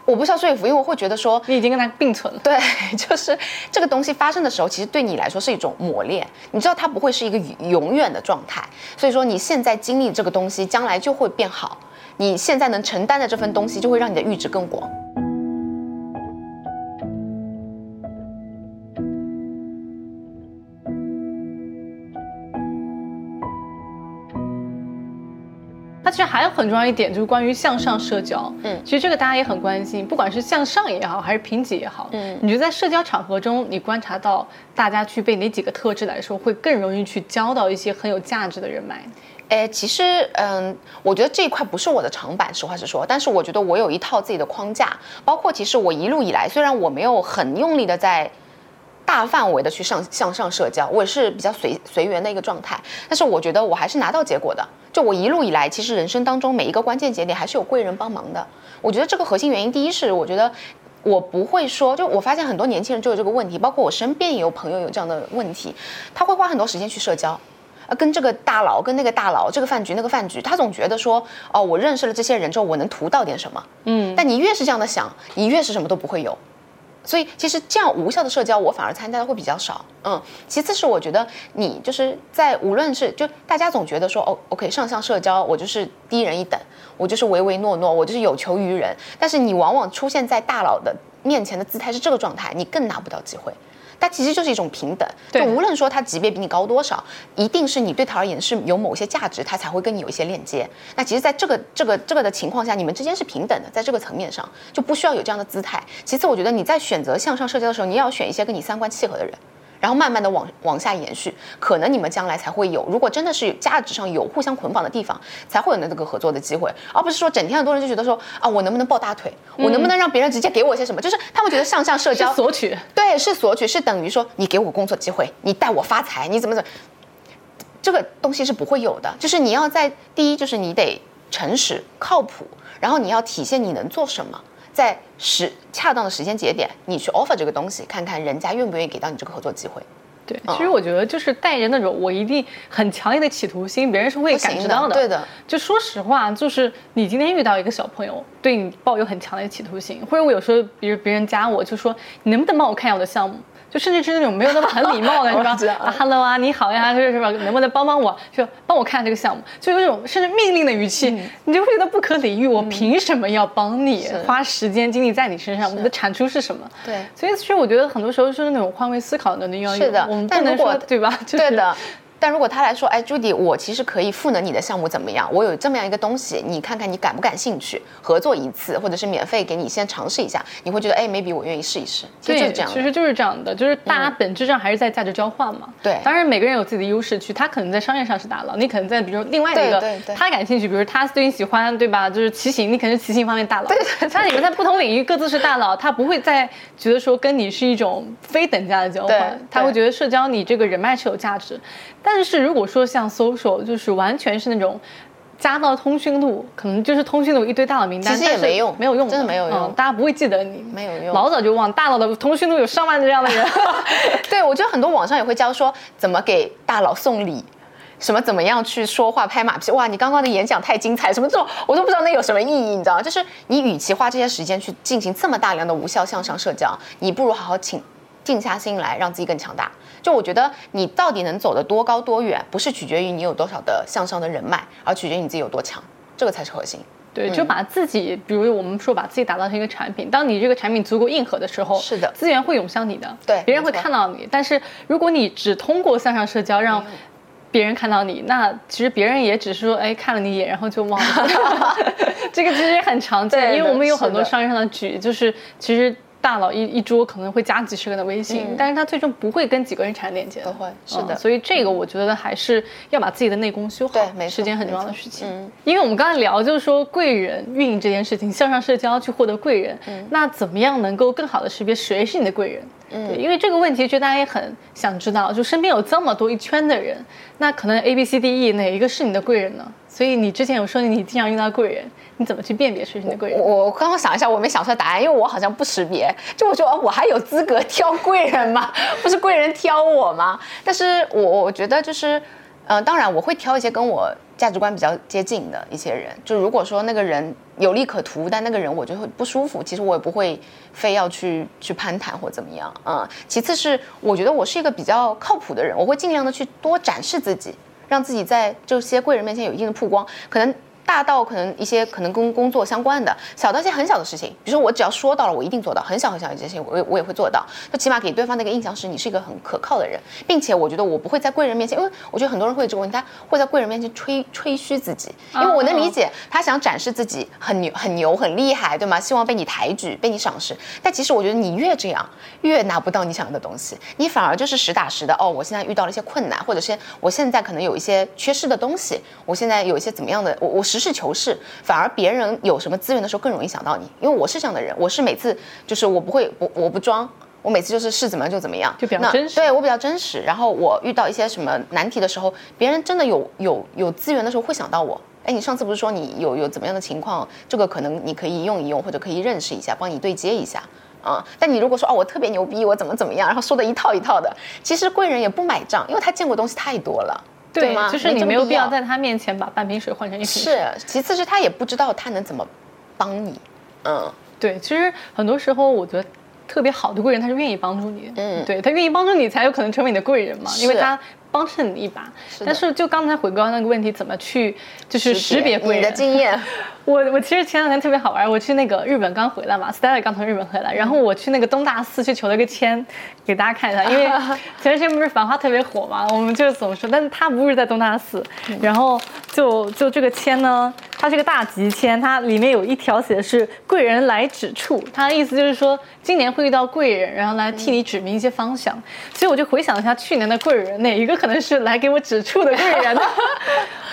Speaker 2: 我不需要说服，因为我会觉得说
Speaker 1: 你已经跟他并存了。
Speaker 2: 对，就是这个东西发生的时候，其实对你来说是一种磨练。你知道它不会是一个永远的状态，所以说你现在经历这个东西，将来就会变好。你现在能承担的这份东西，就会让你的阈值更广。
Speaker 1: 它其实还有很重要一点，就是关于向上社交。嗯，其实这个大家也很关心，不管是向上也好，还是平级也好。嗯，你觉得在社交场合中，你观察到大家具备哪几个特质来说，会更容易去交到一些很有价值的人脉？
Speaker 2: 哎，其实，嗯，我觉得这一块不是我的长板，实话实说。但是我觉得我有一套自己的框架，包括其实我一路以来，虽然我没有很用力的在。大范围的去上向上社交，我也是比较随随缘的一个状态，但是我觉得我还是拿到结果的。就我一路以来，其实人生当中每一个关键节点还是有贵人帮忙的。我觉得这个核心原因，第一是我觉得我不会说，就我发现很多年轻人就有这个问题，包括我身边也有朋友有这样的问题，他会花很多时间去社交，啊，跟这个大佬，跟那个大佬，这个饭局那个饭局，他总觉得说，哦，我认识了这些人之后，我能图到点什么，嗯，但你越是这样的想，你越是什么都不会有。所以其实这样无效的社交，我反而参加的会比较少。嗯，其次是我觉得你就是在无论是就大家总觉得说哦，OK 上向社交，我就是低人一等，我就是唯唯诺诺，我就是有求于人。但是你往往出现在大佬的面前的姿态是这个状态，你更拿不到机会。它其实就是一种平等，就无论说他级别比你高多少，一定是你对他而言是有某些价值，他才会跟你有一些链接。那其实，在这个这个这个的情况下，你们之间是平等的，在这个层面上就不需要有这样的姿态。其次，我觉得你在选择向上社交的时候，你要选一些跟你三观契合的人。然后慢慢的往往下延续，可能你们将来才会有。如果真的是价值上有互相捆绑的地方，才会有那个合作的机会，而不是说整天很多人就觉得说啊，我能不能抱大腿，我能不能让别人直接给我些什么？就是他们觉得向上社交
Speaker 1: 索取，
Speaker 2: 对，是索取，是等于说你给我工作机会，你带我发财，你怎么怎么，这个东西是不会有的。就是你要在第一，就是你得诚实靠谱，然后你要体现你能做什么。在时恰当的时间节点，你去 offer 这个东西，看看人家愿不愿意给到你这个合作机会。
Speaker 1: 对，其实我觉得就是带着那种我一定很强烈的企图心，别人是会感知到的。
Speaker 2: 对的，
Speaker 1: 就说实话，就是你今天遇到一个小朋友，对你抱有很强烈的企图心，或者我有时候，比如别人加我就说，你能不能帮我看一下我的项目？就甚至是那种没有那么很礼貌的，是吧？啊，Hello 啊，你好呀，是是吧？能不能帮帮我？就帮我看这个项目，就有一种甚至命令的语气，你就会觉得不可理喻。我凭什么要帮你花时间精力在你身上？我的产出是什么？
Speaker 2: 对，
Speaker 1: 所以其实我觉得很多时候是那种换位思考的能力要
Speaker 2: 有。是的，
Speaker 1: 我们不能说对吧？
Speaker 2: 对的。但如果他来说，哎，朱迪，我其实可以赋能你的项目怎么样？我有这么样一个东西，你看看你感不感兴趣？合作一次，或者是免费给你先尝试一下，你会觉得，哎，maybe 我愿意试一试。
Speaker 1: 对，
Speaker 2: 这样。
Speaker 1: 其实就是这样的，就是大家本质上还是在价值交换嘛。
Speaker 2: 对。
Speaker 1: 当然，每个人有自己的优势区，他可能在商业上是大佬，你可能在比如另外一个他感兴趣，比如他对你喜欢，对吧？就是骑行，你可能是骑行方面大佬。
Speaker 2: 对对。
Speaker 1: 他你们在不同领域各自是大佬，他不会再觉得说跟你是一种非等价的交换，他会觉得社交你这个人脉是有价值。但是如果说像 social 就是完全是那种加到通讯录，可能就是通讯录一堆大佬名单，
Speaker 2: 其实也没用，
Speaker 1: 没有用，
Speaker 2: 真的没有用，
Speaker 1: 大家不会记得你，
Speaker 2: 没有用，
Speaker 1: 老早就忘。大佬的通讯录有上万这样的人，
Speaker 2: 对我觉得很多网上也会教说怎么给大佬送礼，什么怎么样去说话拍马屁，哇，你刚刚的演讲太精彩，什么这种我都不知道那有什么意义，你知道吗？就是你与其花这些时间去进行这么大量的无效向上社交，你不如好好请静下心来，让自己更强大。就我觉得你到底能走得多高多远，不是取决于你有多少的向上的人脉，而取决于你自己有多强，这个才是核心。
Speaker 1: 对，就把自己，比如我们说把自己打造成一个产品，当你这个产品足够硬核的时候，
Speaker 2: 是的，
Speaker 1: 资源会涌向你的，
Speaker 2: 对，
Speaker 1: 别人会看到你。但是如果你只通过向上社交让别人看到你，那其实别人也只是说，哎，看了你一眼，然后就忘了。这个其实很常见，因为我们有很多商业上的举，就是其实。大佬一一桌可能会加几十个人的微信，但是他最终不会跟几个人产生连接的。
Speaker 2: 不会是的
Speaker 1: 嗯所以这个我觉得还是要把自己的内功修好，
Speaker 2: 对
Speaker 1: 是件很重要的事情。
Speaker 2: 嗯
Speaker 1: 因为我们刚才聊就是说贵人运营这件事情，向上社交去获得贵人，
Speaker 2: 嗯
Speaker 1: 那怎么样能够更好的识别谁是你的贵人？
Speaker 2: 嗯
Speaker 1: 对，因为这个问题，其实大家也很想知道，就身边有这么多一圈的人，那可能 A B C D E 哪一个是你的贵人呢？所以你之前有说你经常遇到贵人，你怎么去辨别谁是你的贵人？
Speaker 2: 我我刚刚想一下，我没想出来答案，因为我好像不识别。就我说，哦我还有资格 挑贵人吗？不是贵人挑我吗？但是我我觉得就是，呃，当然我会挑一些跟我价值观比较接近的一些人。就如果说那个人有利可图，但那个人我就会不舒服，其实我也不会非要去去攀谈或怎么样。嗯，其次是我觉得我是一个比较靠谱的人，我会尽量的去多展示自己。让自己在这些贵人面前有一定的曝光，可能大到可能一些可能跟工作相关的，小到一些很小的事情，比如说我只要说到了，我一定做到，很小很小的一件事情，我也我也会做到，就起码给对方那个印象是你是一个很可靠的人，并且我觉得我不会在贵人面前，因为我觉得很多人会有这个问题，他会在贵人面前吹吹嘘自己，因为我能理解他想展示自己很牛很牛很厉害，对吗？希望被你抬举，被你赏识，但其实我觉得你越这样，越拿不到你想要的东西，你反而就是实打实的哦，我现在遇到了一些困难，或者是我现在可能有一些缺失的东西，我现在有一些怎么样的，我我实事求是，反而别人有什么资源的时候更容易想到你，因为我是这样的人，我是每次就是我不会不我不装。我每次就是是怎么样就怎么样，
Speaker 1: 就比较真实
Speaker 2: 对我比较真实。然后我遇到一些什么难题的时候，别人真的有有有资源的时候会想到我。哎，你上次不是说你有有怎么样的情况？这个可能你可以用一用，或者可以认识一下，帮你对接一下。啊、但你如果说哦，我特别牛逼，我怎么怎么样，然后说的一套一套的，其实贵人也不买账，因为他见过东西太多了，对吗？
Speaker 1: 就是你没有必要
Speaker 2: 要
Speaker 1: 在他面前把半瓶水换成一瓶水。
Speaker 2: 是，其次是他也不知道他能怎么帮你，嗯，
Speaker 1: 对，其实很多时候我觉得特别好的贵人，他是愿意帮助你的。
Speaker 2: 嗯
Speaker 1: 对他愿意帮助你，才有可能成为你的贵人嘛，因为他帮衬你一把。
Speaker 2: 的
Speaker 1: 但是就刚才回到那个问题，怎么去就是识别贵
Speaker 2: 你的？经验，
Speaker 1: 我我其实前两天特别好玩，我去那个日本刚回来嘛，Stella 刚从日本回来，然后我去那个东大寺去求了个签，给大家看一下，因为 前段时间不是繁花特别火嘛，我们就是总说，但是它不是在东大寺，然后就就这个签呢，它是个大吉签，它里面有一条写的是贵人来指处，它的意思就是说今年会遇到贵人，然后来替你指明一些方向，所以我就回想了一下去年的贵人，哪一个可能是来给我指处的贵人呢？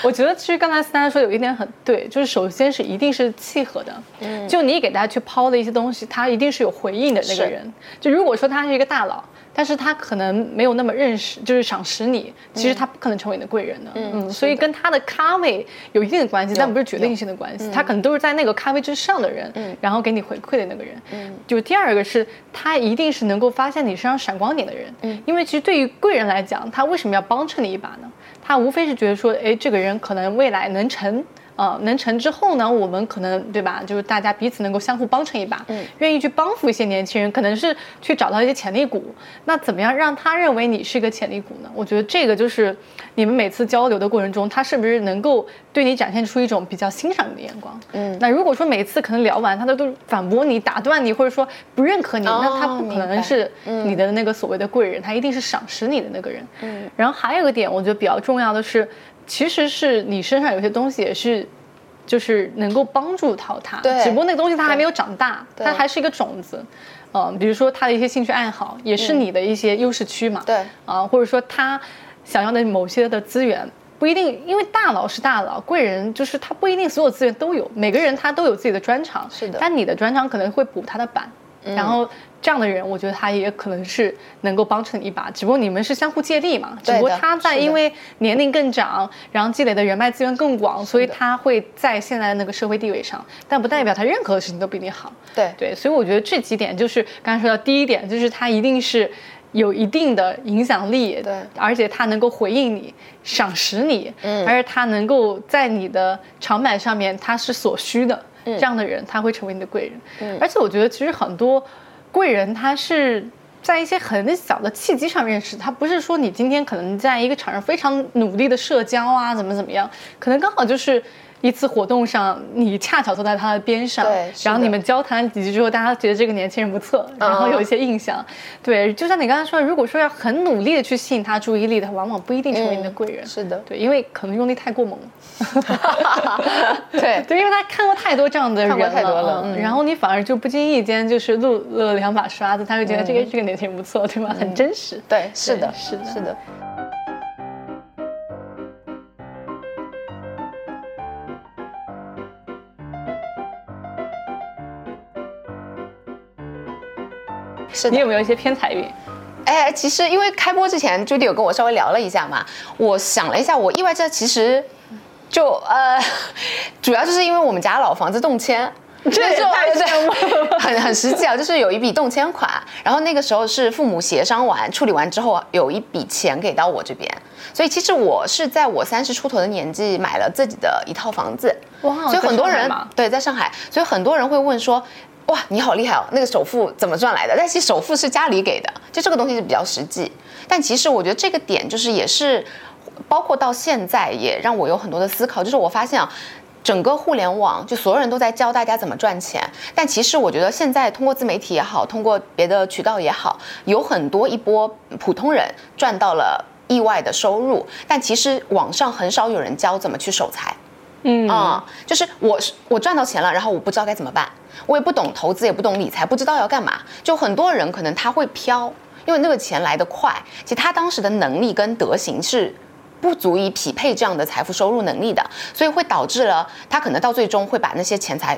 Speaker 1: 我觉得其实刚才思丹说有一点很对，就是首先是一定是契合的，嗯，就你给大家去抛的一些东西，他一定是有回应的那个人。就如果说他是一个大佬，但是他可能没有那么认识，就是赏识你，其实他不可能成为你的贵人的，嗯，所以跟他的咖位有一定的关系，但不是决定性的关系，他可能都是在那个咖位之上的人，嗯。然后给你回馈的那个人，嗯，就第二个是他一定是能够发现你身上闪光点的人，嗯，因为其实对于贵人来讲，他为什么要帮衬你一把呢？他无非是觉得说，哎，这个人可能未来能成。呃，能成之后呢，我们可能对吧？就是大家彼此能够相互帮衬一把，嗯，愿意去帮扶一些年轻人，可能是去找到一些潜力股。那怎么样让他认为你是一个潜力股呢？我觉得这个就是你们每次交流的过程中，他是不是能够对你展现出一种比较欣赏你的眼光？嗯，那如果说每次可能聊完，他都都反驳你、打断你，或者说不认可你，
Speaker 2: 哦
Speaker 1: 那他不可能是你的那个所谓的贵人，他一定是赏识你的那个人。嗯，然后还有一个点，我觉得比较重要的是，其实是你身上有些东西也是。就是能够帮助到他，
Speaker 2: 对。
Speaker 1: 只不过那个东西它还没有长大，
Speaker 2: 对。
Speaker 1: 它还是一个种子，嗯、比如说他的一些兴趣爱好，也是你的一些优势区嘛，
Speaker 2: 对。
Speaker 1: 啊、或者说他想要的某些的资源，不一定，因为大佬是大佬，贵人就是他不一定所有资源都有，每个人他都有自己的专长，
Speaker 2: 是的。嗯
Speaker 1: 但你的专长可能会补他的板，然后这样的人，我觉得他也可能是能够帮衬你一把，只不过你们是相互借力嘛，只不过他在因为年龄更长，然后积累的人脉资源更广，所以他会在现在的那个社会地位上，但不代表他任何的事情都比你好。
Speaker 2: 对。
Speaker 1: 对，所以我觉得这几点就是刚才说到第一点，就是他一定是有一定的影响力，
Speaker 2: 对。
Speaker 1: 而且他能够回应你、赏识你，嗯，而且他能够在你的长板上面他是所需的，这样的人他会成为你的贵人，嗯，而且我觉得其实很多贵人他是。在一些很小的契机上认识，他不是说你今天可能在一个场上非常努力的社交啊，怎么怎么样，可能刚好就是一次活动上，你恰巧坐在他的边上，
Speaker 2: 对
Speaker 1: 然后你们交谈几句之后，大家觉得这个年轻人不错，然后有一些印象。对，就像你刚才说的，如果说要很努力的去吸引他注意力的话，往往不一定成为你的贵人。
Speaker 2: 是的
Speaker 1: 对，因为可能用力太过猛了。
Speaker 2: 对
Speaker 1: 对，因为他看过太多这样的人
Speaker 2: 看过太多了
Speaker 1: 然后你反而就不经意间就是露了两把刷子，他会觉得这个、这个年轻人不错，对吧？很真实。
Speaker 2: 对，是的，
Speaker 1: 是的
Speaker 2: 是的。是
Speaker 1: 你有没有一些偏财运？
Speaker 2: 哎，其实因为开播之前，Judy 有跟我稍微聊了一下嘛，我想了一下，我意外之其实就呃，主要就是因为我们家老房子动迁。
Speaker 1: 这也
Speaker 2: 那时候
Speaker 1: 太
Speaker 2: 很很实际啊，就是有一笔动迁款，然后那个时候是父母协商完处理完之后，有一笔钱给到我这边，所以其实我是在我三十出头的年纪买了自己的一套房子，
Speaker 1: 哇
Speaker 2: 所以很多人对在上海，所以很多人会问说。哇，你好厉害哦！那个首付怎么赚来的？但其实首付是家里给的，就这个东西是比较实际。但其实我觉得这个点就是也是，包括到现在也让我有很多的思考。就是我发现啊，整个互联网就所有人都在教大家怎么赚钱，但其实我觉得现在通过自媒体也好，通过别的渠道也好，有很多一波普通人赚到了意外的收入，但其实网上很少有人教怎么去守财。
Speaker 1: 嗯
Speaker 2: 啊、就是我是我赚到钱了，然后我不知道该怎么办，我也不懂投资，也不懂理财，不知道要干嘛。就很多人可能他会飘，因为那个钱来得快，其实他当时的能力跟德行是不足以匹配这样的财富收入能力的，所以会导致了他可能到最终会把那些钱财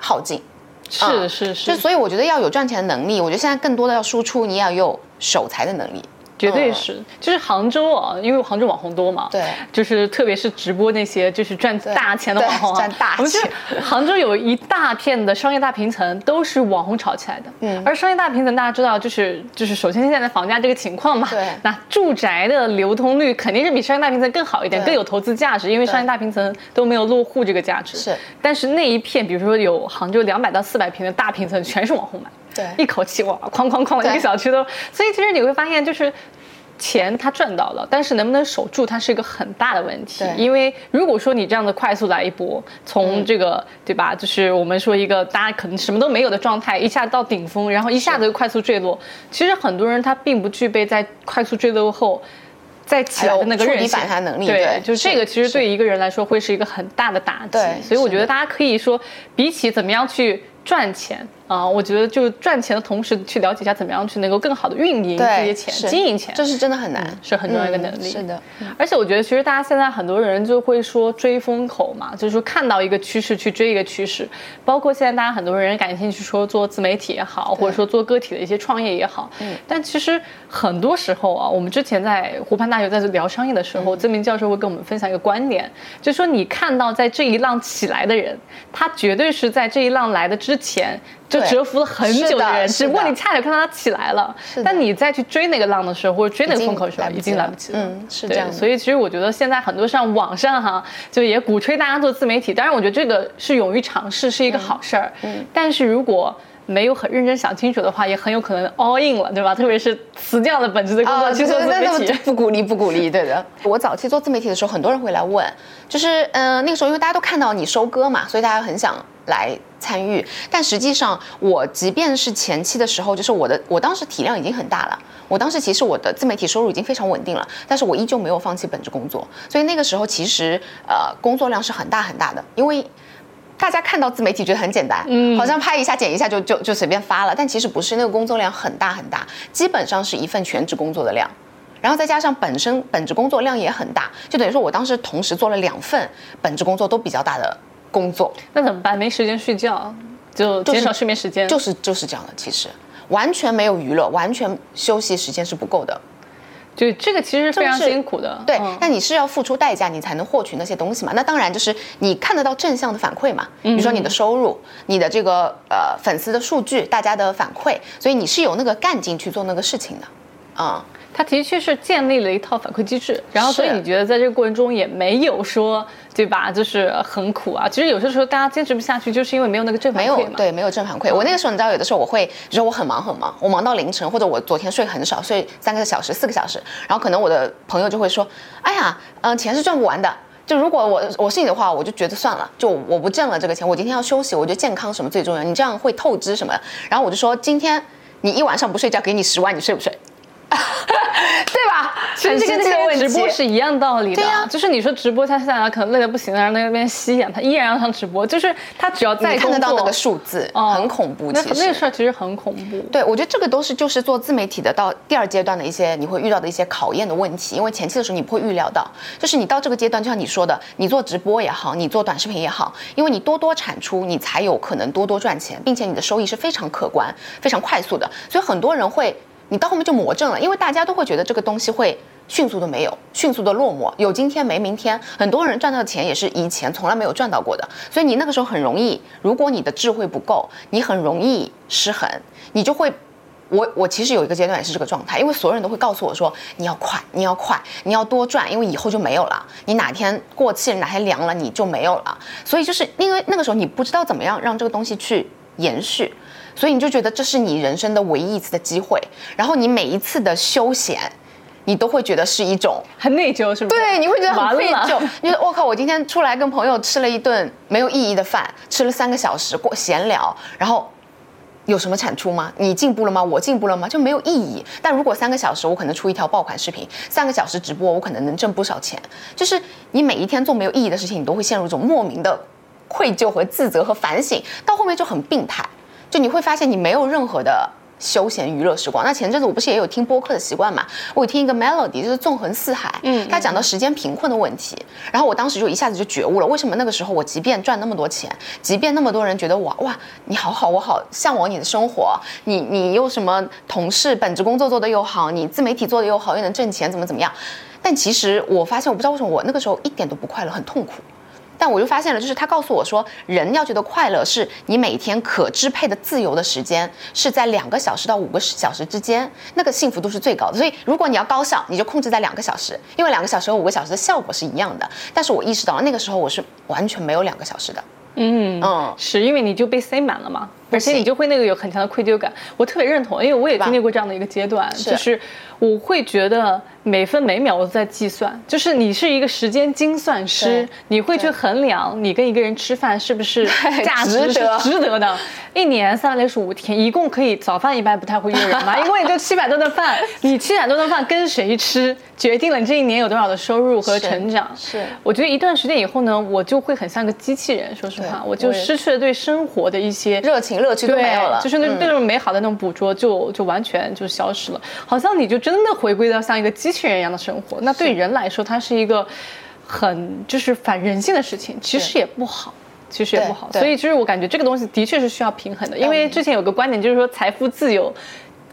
Speaker 2: 耗尽。
Speaker 1: 是
Speaker 2: 是
Speaker 1: 是，
Speaker 2: 就所以我觉得要有赚钱的能力，我觉得现在更多的要输出，你也要有守财的能力。
Speaker 1: 绝对是，就是杭州啊，因为杭州网红多嘛，
Speaker 2: 对。
Speaker 1: 就是特别是直播那些就是赚大钱的网红、啊，
Speaker 2: 对赚大
Speaker 1: 我们觉
Speaker 2: 钱
Speaker 1: 杭州有一大片的商业大平层都是网红炒起来的，
Speaker 2: 嗯。
Speaker 1: 而商业大平层大家知道，就是就是首先现在的房价这个情况嘛，
Speaker 2: 对。
Speaker 1: 那住宅的流通率肯定是比商业大平层更好一点，更有投资价值，因为商业大平层都没有落户这个价值，
Speaker 2: 是，
Speaker 1: 但是那一片，比如说有杭州两百到四百平的大平层，全是网红买，
Speaker 2: 对
Speaker 1: 一口气哇，哐哐哐，一个小区都，所以其实你会发现就是。钱他赚到了，但是能不能守住，它是一个很大的问题
Speaker 2: 对。
Speaker 1: 因为如果说你这样的快速来一波，从这个、对吧，就是我们说一个大家可能什么都没有的状态，一下到顶峰，然后一下子就快速坠落。其实很多人他并不具备在快速坠落后。再起来的那个韧性对
Speaker 2: 对，
Speaker 1: 就是这个其实
Speaker 2: 是
Speaker 1: 对一个人来说会是一个很大的打击。
Speaker 2: 对
Speaker 1: 所以我觉得大家可以说，比起怎么样去赚钱啊、我觉得就赚钱的同时去了解一下怎么样去能够更好的运营这些，钱、经营钱，
Speaker 2: 这是真的很难，
Speaker 1: 是很重要一个能力。
Speaker 2: 嗯是的，
Speaker 1: 而且我觉得，其实大家现在很多人就会说追风口嘛，就是说看到一个趋势去追一个趋势。包括现在大家很多人感兴趣说做自媒体也好，或者说做个体的一些创业也好。嗯。但其实很多时候啊，我们之前在湖畔大学在聊商业的时候，
Speaker 2: 嗯
Speaker 1: 曾明教授会跟我们分享一个观点，就是说你看到在这一浪起来的人，他绝对是在这一浪来的之前。就
Speaker 2: 对
Speaker 1: 蛰伏了很久
Speaker 2: 的
Speaker 1: 人，只不过你恰巧看到他起来了，
Speaker 2: 的
Speaker 1: 但你再去追那个浪的时候，或者追那个风口的时候，已经来不及了。
Speaker 2: 嗯是这样
Speaker 1: 所以其实我觉得现在很多像网上哈，就也鼓吹大家做自媒体。当然，我觉得这个是勇于尝试，是一个好事儿。嗯，但是如果没有很认真想清楚的话，也很有可能 all in 了，对吧？特别是辞掉了本职的工作
Speaker 2: 啊，
Speaker 1: 去做自媒体。
Speaker 2: 不鼓励，不鼓励，对的。我早期做自媒体的时候，很多人会来问，就是嗯、呃那个时候因为大家都看到你收割嘛，所以大家很想来参与。但实际上，我即便是前期的时候，就是我的我当时体量已经很大了，我当时其实我的自媒体收入已经非常稳定了，但是我依旧没有放弃本职工作，所以那个时候其实呃工作量是很大很大的，因为。大家看到自媒体觉得很简单，嗯，好像拍一下剪一下就就就随便发了，但其实不是，那个工作量很大很大，基本上是一份全职工作的量。然后再加上本身本职工作量也很大，就等于说我当时同时做了两份本职工作都比较大的工作，
Speaker 1: 那怎么办？没时间睡觉，就减少睡眠时间。
Speaker 2: 就是就是这样的。其实完全没有娱乐，完全休息时间是不够的。
Speaker 1: 就这个其实非常辛苦的。
Speaker 2: 对，
Speaker 1: 嗯
Speaker 2: 那你是要付出代价，你才能获取那些东西嘛。那当然就是你看得到正向的反馈嘛，比如说你的收入、你的这个呃粉丝的数据、大家的反馈，所以你是有那个干劲去做那个事情的，啊、
Speaker 1: 它的确是建立了一套反馈机制，然后所以你觉得在这个过程中也没有说对吧，就是很苦啊。其实有些时候大家坚持不下去，就是因为没有那个正反馈
Speaker 2: 对，没有正反馈。我那个时候你知道，有的时候我会，比如说我很忙很忙，我忙到凌晨，或者我昨天睡很少，睡三个小时、四个小时，然后可能我的朋友就会说，哎呀，嗯、钱是赚不完的。就如果我我是你的话，我就觉得算了，就我不挣了这个钱，我今天要休息，我觉得健康什么最重要。你这样会透支什么？然后我就说，今天你一晚上不睡觉，给你十万，你睡不睡？对吧？
Speaker 1: 其实这跟那个直播是一样道理的。
Speaker 2: 对呀
Speaker 1: 就是你说直播，他现在可能累得不行了，然后那边吸氧，他依然要上直播。就是他只要在
Speaker 2: 你看得到那个数字，
Speaker 1: 哦
Speaker 2: 很恐怖。其实
Speaker 1: 那个事儿其实很恐怖。
Speaker 2: 对，我觉得这个都是就是做自媒体的到第二阶段的一些你会遇到的一些考验的问题，因为前期的时候你不会预料到，就是你到这个阶段，就像你说的，你做直播也好，你做短视频也好，因为你多多产出，你才有可能多多赚钱，并且你的收益是非常可观、非常快速的，所以很多人会，你到后面就魔怔了，因为大家都会觉得这个东西会。迅速的没有，迅速的落寞，有今天没明天。很多人赚到的钱也是以前从来没有赚到过的，所以你那个时候很容易，如果你的智慧不够，你很容易失衡，你就会我我其实有一个阶段也是这个状态，因为所有人都会告诉我说你要快，你要快，你要多赚，因为以后就没有了。你哪天过气了，哪天凉了，你就没有了。所以就是因为那个时候你不知道怎么样让这个东西去延续，所以你就觉得这是你人生的唯一一次的机会，然后你每一次的休闲，你都会觉得是一种
Speaker 1: 很内疚，是不是？
Speaker 2: 对，你会觉得很愧疚。你说我靠，我今天出来跟朋友吃了一顿没有意义的饭，吃了三个小时过闲聊，然后有什么产出吗？你进步了吗？我进步了吗？就没有意义。但如果三个小时我可能出一条爆款视频，三个小时直播我可能能挣不少钱。就是你每一天做没有意义的事情，你都会陷入一种莫名的愧疚和自责和反省，到后面就很病态。就你会发现你没有任何的休闲娱乐时光。那前阵子我不是也有听播客的习惯嘛？我有听一个 Melody，就是纵横四海，嗯，他讲到时间贫困的问题，然后我当时就一下子就觉悟了，为什么那个时候我即便赚那么多钱，即便那么多人觉得我哇你好好，我好向往你的生活，你你又什么同事本职工作做得又好，你自媒体做得又好，又能挣钱，怎么怎么样？但其实我发现，我不知道为什么我那个时候一点都不快乐，很痛苦。但我就发现了，就是他告诉我说，人要觉得快乐，是你每天可支配的自由的时间是在两个小时到五个小时之间，那个幸福度是最高的。所以，如果你要高效，你就控制在两个小时，因为两个小时和五个小时的效果是一样的。但是我意识到那个时候我是完全没有两个小时的。
Speaker 1: 嗯
Speaker 2: 嗯
Speaker 1: 是因为你就被塞满了嘛，而且你就会那个有很强的愧疚感。我特别认同，因为我也经历过这样的一个阶段，
Speaker 2: 是
Speaker 1: 就是我会觉得每分每秒我都在计算，就是你是一个时间精算师，你会去衡量你跟一个人吃饭是不是 价值是
Speaker 2: 值得
Speaker 1: 值得的。一年三百六十五天，一共可以早饭一般不太会约人嘛，因为就七百多顿饭，你七百多顿饭跟谁吃，决定了你这一年有多少的收入和成长。
Speaker 2: 是
Speaker 1: 我觉得一段时间以后呢，我就会很像个机器人，说实话，我就失去了对生活的一些
Speaker 2: 热情乐趣都，没有了，
Speaker 1: 就是那
Speaker 2: 嗯。
Speaker 1: 那种美好的那种捕捉就就完全就消失了，好像你就真的回归到像一个机器人一样的生活。那对人来说，它是一个很就是反人性的事情，其实也不好。其实也不好，所以就是我感觉这个东西的确是需要平衡的，因为之前有个观点就是说财富自由，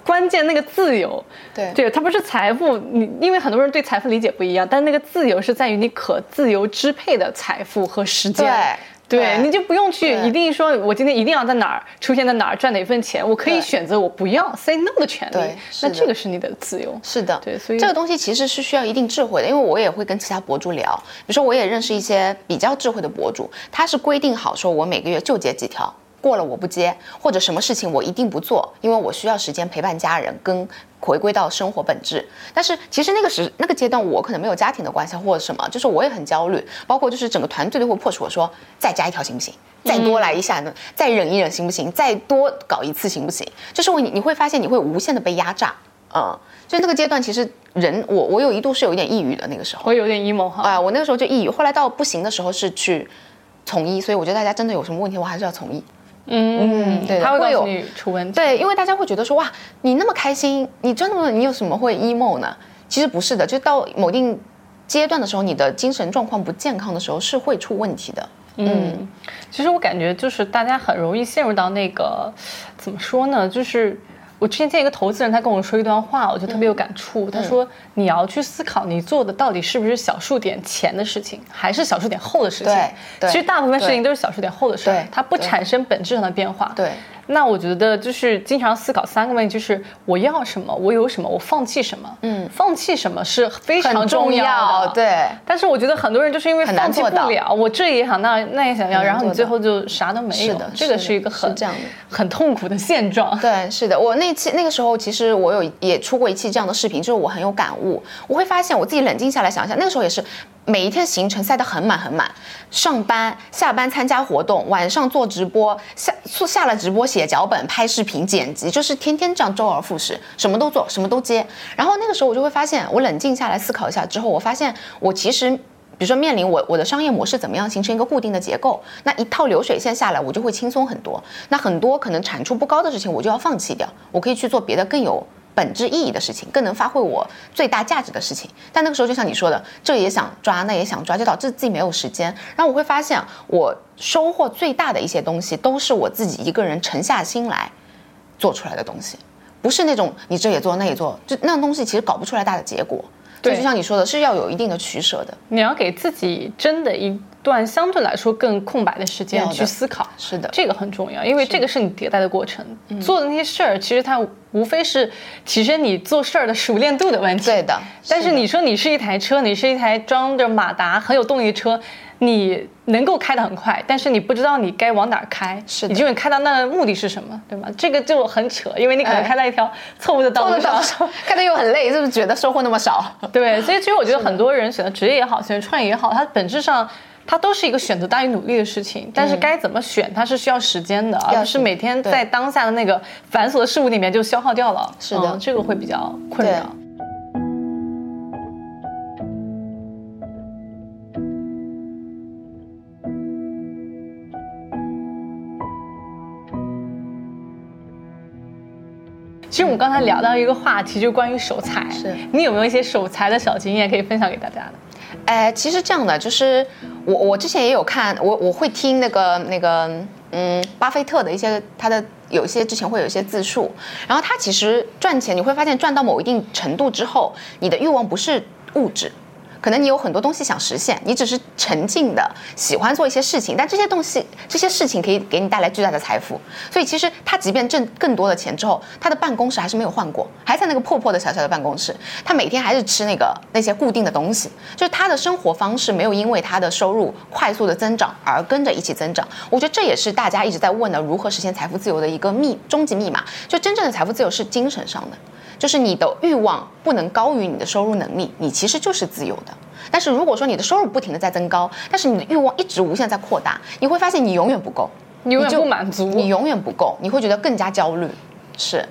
Speaker 1: 关键那个自由，
Speaker 2: 对。
Speaker 1: 对，它不是财富，你因为很多人对财富理解不一样，但那个自由是在于你可自由支配的财富和时间。
Speaker 2: 对
Speaker 1: 你就不用去一定说，我今天一定要在哪儿出现在哪儿赚哪份钱，我可以选择我不要 say no 的权利
Speaker 2: 对。
Speaker 1: 那这个是你的自由。
Speaker 2: 是的，
Speaker 1: 对所以
Speaker 2: 这个东西其实是需要一定智慧的，因为我也会跟其他博主聊，比如说我也认识一些比较智慧的博主，他是规定好说我每个月就接几条。过了我不接，或者什么事情我一定不做，因为我需要时间陪伴家人，跟回归到生活本质。但是其实那个时那个阶段，我可能没有家庭的关系或者什么，就是我也很焦虑，包括就是整个团队都会迫使我说，再加一条行不行？再多来一下呢？再忍一忍行不行？再多搞一次行不行？就是我你你会发现你会无限的被压榨，嗯，就那个阶段，其实人我我有一度是有一点抑郁的那个时候，
Speaker 1: 我有点 emo 哈。
Speaker 2: 啊，我那个时候就抑郁，后来到不行的时候是去从医，所以我觉得大家真的有什么问题，我还是要从医。
Speaker 1: 嗯
Speaker 2: 对
Speaker 1: 他会出问题。
Speaker 2: 对，因为大家会觉得说哇，你那么开心，你真的你有什么会 emo 呢？其实不是的，就到某定阶段的时候，你的精神状况不健康的时候是会出问题的。
Speaker 1: 嗯，其实我感觉就是大家很容易陷入到那个怎么说呢？就是我之前见一个投资人，他跟我说一段话，我就特别有感触。他说你要去思考你做的到底是不是小数点前的事情，还是小数点后的事情。
Speaker 2: 对对
Speaker 1: 其实大部分事情都是小数点后的事儿，它不产生本质上的变化。
Speaker 2: 对。
Speaker 1: 那我觉得就是经常思考三个问题，就是我要什么，我有什么，我放弃什么。嗯，放弃什么是非常
Speaker 2: 重
Speaker 1: 要
Speaker 2: 要，
Speaker 1: 的。。
Speaker 2: 对。
Speaker 1: 但是我觉得很多人就是因为放弃不了，我这也想那那也想要，然后你最后就啥都没有。
Speaker 2: 是的
Speaker 1: 这个
Speaker 2: 是
Speaker 1: 一个很
Speaker 2: 这样的
Speaker 1: 很痛苦的现状。
Speaker 2: 对，是的，我那期那个时候，其实我有也出过一期这样的视频，就是我很有感悟，我会发现我自己冷静下来想一下，那个时候也是每一天行程塞得很满很满，上班、下班参加活动，晚上做直播，下下了直播写脚本、拍视频、剪辑，就是天天这样周而复始，什么都做，什么都接。然后那个时候我就会发现，我冷静下来思考一下之后，我发现我其实，比如说面临我我的商业模式怎么样形成一个固定的结构，那一套流水线下来，我就会轻松很多。那很多可能产出不高的事情，我就要放弃掉，我可以去做别的更有。本质意义的事情，更能发挥我最大价值的事情。但那个时候，就像你说的，这也想抓，那也想抓，就导致自己没有时间。然后我会发现，我收获最大的一些东西，都是我自己一个人沉下心来做出来的东西，不是那种你这也做那也做，就那种东西其实搞不出来大的结果。对，就像你说的，是要有一定的取舍的。
Speaker 1: 你要给自己真的一段相对来说更空白的时间去思考，
Speaker 2: 是的，
Speaker 1: 这个很重要，因为这个是你迭代的过程。做的那些事儿，其实它无非是提升你做事儿的熟练度的问题。
Speaker 2: 对的。
Speaker 1: 但是你说你是一台车，你是一台装着马达很有动力的车。你能够开得很快，但是你不知道你该往哪儿开，
Speaker 2: 是，
Speaker 1: 你就你开到那目的是什么，对吗？这个就很扯，因为你可能开在一条错误的道路上，
Speaker 2: 开的又很累，是不是觉得收获那么少？
Speaker 1: 对，所以其实我觉得很多人选择职业也好，选择创业也好，它本质上它都是一个选择大于努力的事情，但是该怎么选，它是需要时间的，而不是每天在当下的那个繁琐的事物里面就消耗掉了。
Speaker 2: 是的，
Speaker 1: 这个会比较困扰。其实我们刚才聊到一个话题，就关于守财。
Speaker 2: 是
Speaker 1: 你有没有一些守财的小经验可以分享给大家的？
Speaker 2: 哎，其实这样的，就是我我之前也有看，我我会听那个那个嗯，巴菲特的一些他的有一些之前会有一些自述，然后他其实赚钱，你会发现赚到某一定程度之后，你的欲望不是物质。可能你有很多东西想实现，你只是沉浸的喜欢做一些事情，但这些东西、这些事情可以给你带来巨大的财富。所以其实他即便挣更多的钱之后，他的办公室还是没有换过，还在那个破破的小小的办公室。他每天还是吃那个那些固定的东西，就是他的生活方式没有因为他的收入快速的增长而跟着一起增长。我觉得这也是大家一直在问的如何实现财富自由的一个密终极密码。就真正的财富自由是精神上的。就是你的欲望不能高于你的收入能力，你其实就是自由的。但是如果说你的收入不停的在增高，但是你的欲望一直无限在扩大，你会发现你永远不够，
Speaker 1: 你永远不满足，
Speaker 2: 你永远不够，你会觉得更加焦虑。是，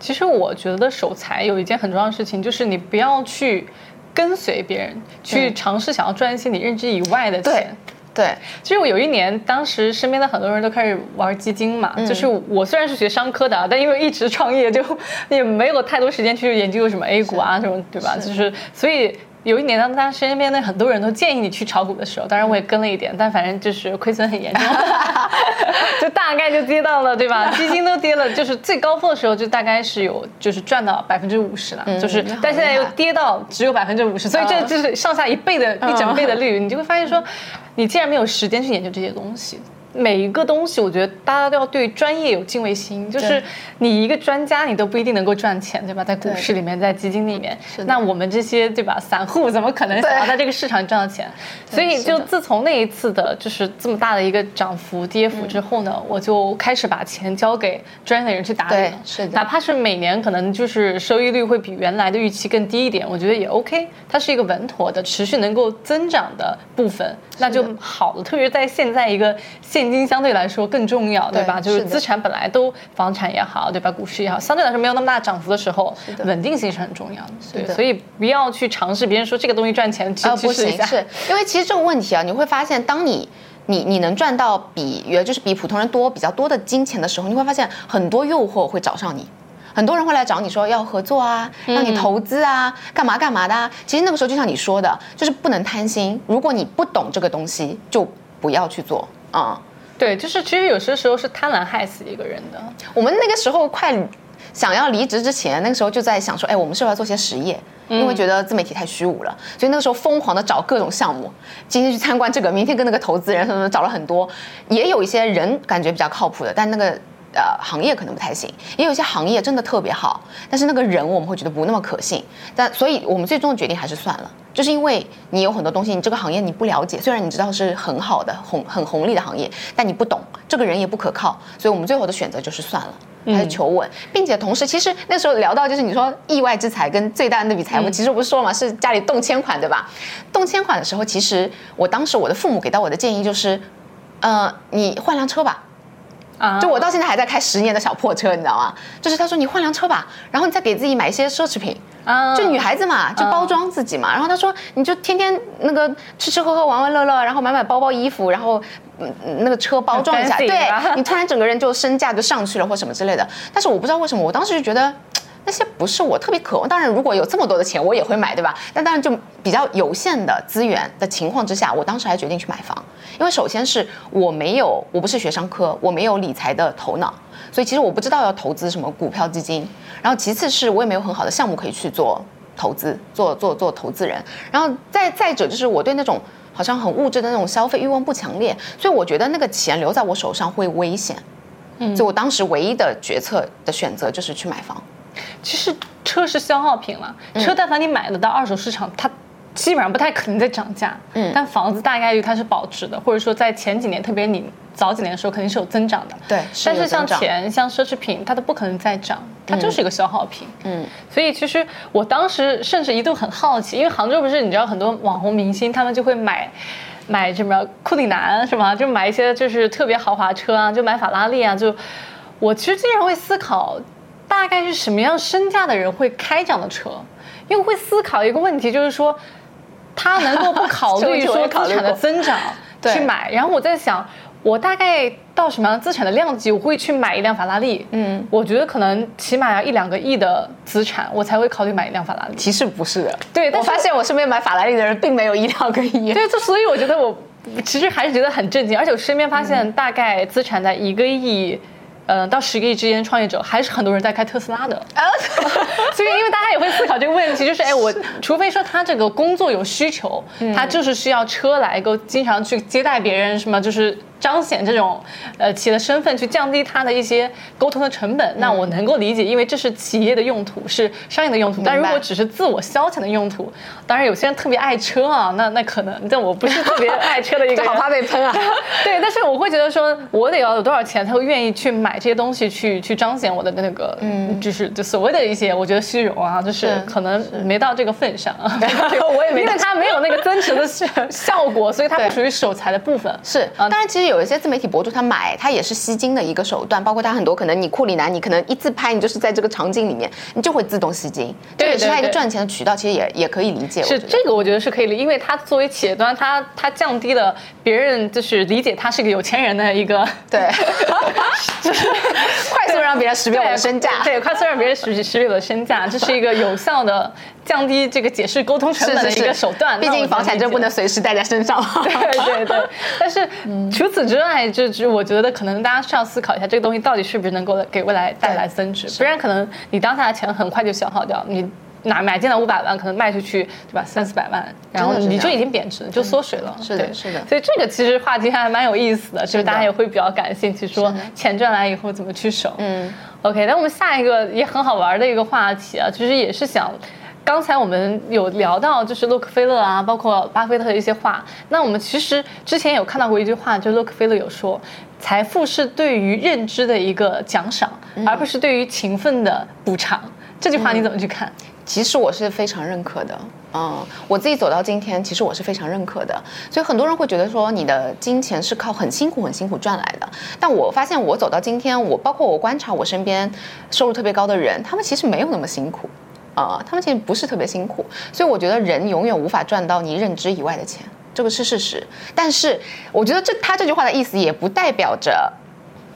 Speaker 1: 其实我觉得守财有一件很重要的事情，就是你不要去跟随别人去尝试想要赚一些你认知以外的钱。
Speaker 2: 对，
Speaker 1: 其实我有一年，当时身边的很多人都开始玩基金嘛，就是我虽然是学商科的，但因为一直创业，就也没有太多时间去研究什么 A 股啊什么，对吧？就是所以。有一年，当他身边的很多人都建议你去炒股的时候，当然我也跟了一点，但反正就是亏损很严重，就大概就跌到了，对吧？基金都跌了，就是最高峰的时候就大概是有就是赚到百分之五十了，就是但现在又跌到只有百分之五十，所以这就是上下一倍的一整倍的利率，你就会发现说，你既然没有时间去研究这些东西。每一个东西，我觉得大家都要对专业有敬畏心。就是你一个专家，你都不一定能够赚钱，对吧？在股市里面，在基金里面，那我们这些对吧，散户怎么可能 想要在这个市场赚到钱？所以，就自从那一次的就是这么大的一个涨幅、跌幅之后呢，我就开始把钱交给专业的人去打理。
Speaker 2: 是的，
Speaker 1: 哪怕是每年可能就是收益率会比原来的预期更低一点，我觉得也 OK。它是一个稳妥的、持续能够增长的部分，那就好了。特别是在现在一个现现金相对来说更重要，对吧？就是资产本来都房产也好，对吧？股市也好，相对来说没有那么大涨幅的时候，稳定性是很重要的。对，所以不要去尝试别人说这个东西赚钱，去
Speaker 2: 不行，是因为其实这个问题啊，你会发现，当你你你能赚到比原就是比普通人多比较多的金钱的时候，你会发现很多诱惑会找上你，很多人会来找你说要合作啊，让你投资啊，干嘛干嘛的。其实那个时候就像你说的，就是不能贪心。如果你不懂这个东西，就不要去做啊。
Speaker 1: 对，就是其实有些时候是贪婪害死一个人的。
Speaker 2: 我们那个时候快想要离职之前，那个时候就在想说，哎，我们是不是要做些实业？因为觉得自媒体太虚无了，所以那个时候疯狂的找各种项目，今天去参观这个，明天跟那个投资人什么找了很多，也有一些人感觉比较靠谱的，但那个。呃，行业可能不太行，也有一些行业真的特别好，但是那个人我们会觉得不那么可信。但所以我们最终的决定还是算了，就是因为你有很多东西，你这个行业你不了解，虽然你知道是很好的红很红利的行业，但你不懂，这个人也不可靠，所以我们最后的选择就是算了。还是求稳，并且同时，其实那时候聊到就是你说意外之财跟最大的那笔财富，其实不是说嘛，是家里动迁款，对吧？动迁款的时候，其实我当时我的父母给到我的建议就是，呃，你换辆车吧。啊！就我到现在还在开十年的小破车，你知道吗？就是他说你换辆车吧，然后你再给自己买一些奢侈品。啊！就女孩子嘛，就包装自己嘛。然后他说你就天天那个吃吃喝喝玩玩乐乐，然后买买包包衣服，然后嗯那个车包装一下，对你突然整个人就身价就上去了或什么之类的。但是我不知道为什么，我当时就觉得。那些不是我特别渴望，当然如果有这么多的钱，我也会买，对吧？但当然就比较有限的资源的情况之下，我当时还决定去买房，因为首先是我没有，我不是学商科，我没有理财的头脑，所以其实我不知道要投资什么股票基金。然后其次是我也没有很好的项目可以去做投资，做做做投资人。然后再再者就是我对那种好像很物质的那种消费欲望不强烈，所以我觉得那个钱留在我手上会危险。嗯，所以我当时唯一的决策的选择就是去买房。
Speaker 1: 其实车是消耗品了，车但凡你买得到二手市场，它基本上不太可能再涨价。嗯，但房子大概率它是保值的，或者说在前几年，特别你早几年的时候，肯定是有增长的。
Speaker 2: 对，
Speaker 1: 但是像钱、像奢侈品，它都不可能再涨，它就是一个消耗品。嗯，所以其实我当时甚至一度很好奇，因为杭州不是你知道很多网红明星，他们就会买买什么库里南是吗？就买一些就是特别豪华车啊，就买法拉利啊，就我其实经常会思考。大概是什么样身价的人会开这样的车？因为会思考一个问题，就是说，他能够不考虑 说资产的增长 去买。然后我在想，我大概到什么样资产的量级，我会去买一辆法拉利？嗯，我觉得可能起码要一两个亿的资产，我才会考虑买一辆法拉利。
Speaker 2: 其实不是的，
Speaker 1: 对，
Speaker 2: 我发现我身边买法拉利的人并没有一两个亿。
Speaker 1: 对，所以我觉得我其实还是觉得很震惊，而且我身边发现大概资产在一个亿。呃，到十个亿之间，创业者还是很多人在开特斯拉的，所以因为大家也会思考这个问题，就是哎，我除非说他这个工作有需求，他就是需要车来够经常去接待别人，什么就是。彰显这种呃企业的身份，去降低它的一些沟通的成本，那我能够理解，因为这是企业的用途，是商业的用途。但如果只是自我消遣的用途，当然有些人特别爱车啊，那那可能，但我不是特别爱车的一个，
Speaker 2: 好怕被喷啊。
Speaker 1: 对，但是我会觉得说，我得要有多少钱才会愿意去买这些东西，去去彰显我的那个，嗯，就是就所谓的一些，我觉得虚荣啊，就是可能没到这个份上啊。
Speaker 2: 我也没，
Speaker 1: 因为它没有那个增值的效果，所以它不属于守财的部分。
Speaker 2: 是，但是其实。有一些自媒体博主，他买他也是吸金的一个手段，包括他很多可能你库里南，你可能一自拍，你就是在这个场景里面，你就会自动吸金，这也是他一个赚钱的渠道，其实也也可以理解。
Speaker 1: 是这个，我觉得是可以理，因为他作为企业端，他他降低了别人就是理解他是个有钱人的一个
Speaker 2: 对，就 是快速让别人识别我的身价，
Speaker 1: 对，快速让别人识识别我的身价，这是一个有效的降低这个解释沟通成本的一个手段。
Speaker 2: 毕竟房产证不能随时带在身上。
Speaker 1: 对 对对，但是除此。之外，就就我觉得可能大家需要思考一下，这个东西到底是不是能够给未来带来增值，不然可能你当下的钱很快就消耗掉。你哪买进来五百万，可能卖出去对吧三四百万，然后你就已经贬值了，就缩水了。
Speaker 2: 是的，是的。
Speaker 1: 所以这个其实话题还蛮有意思的，就是大家也会比较感兴趣，说钱赚来以后怎么去省。嗯，OK，那我们下一个也很好玩的一个话题啊，其实也是想。刚才我们有聊到，就是洛克菲勒啊，包括巴菲特的一些话。那我们其实之前有看到过一句话，就洛克菲勒有说，财富是对于认知的一个奖赏，而不是对于勤奋的补偿。这句话你怎么去看？
Speaker 2: 其实我是非常认可的。嗯，我自己走到今天，其实我是非常认可的。所以很多人会觉得说，你的金钱是靠很辛苦、很辛苦赚来的。但我发现，我走到今天，我包括我观察我身边收入特别高的人，他们其实没有那么辛苦。啊，他们其实不是特别辛苦，所以我觉得人永远无法赚到你认知以外的钱，这个是事实。但是我觉得这他这句话的意思也不代表着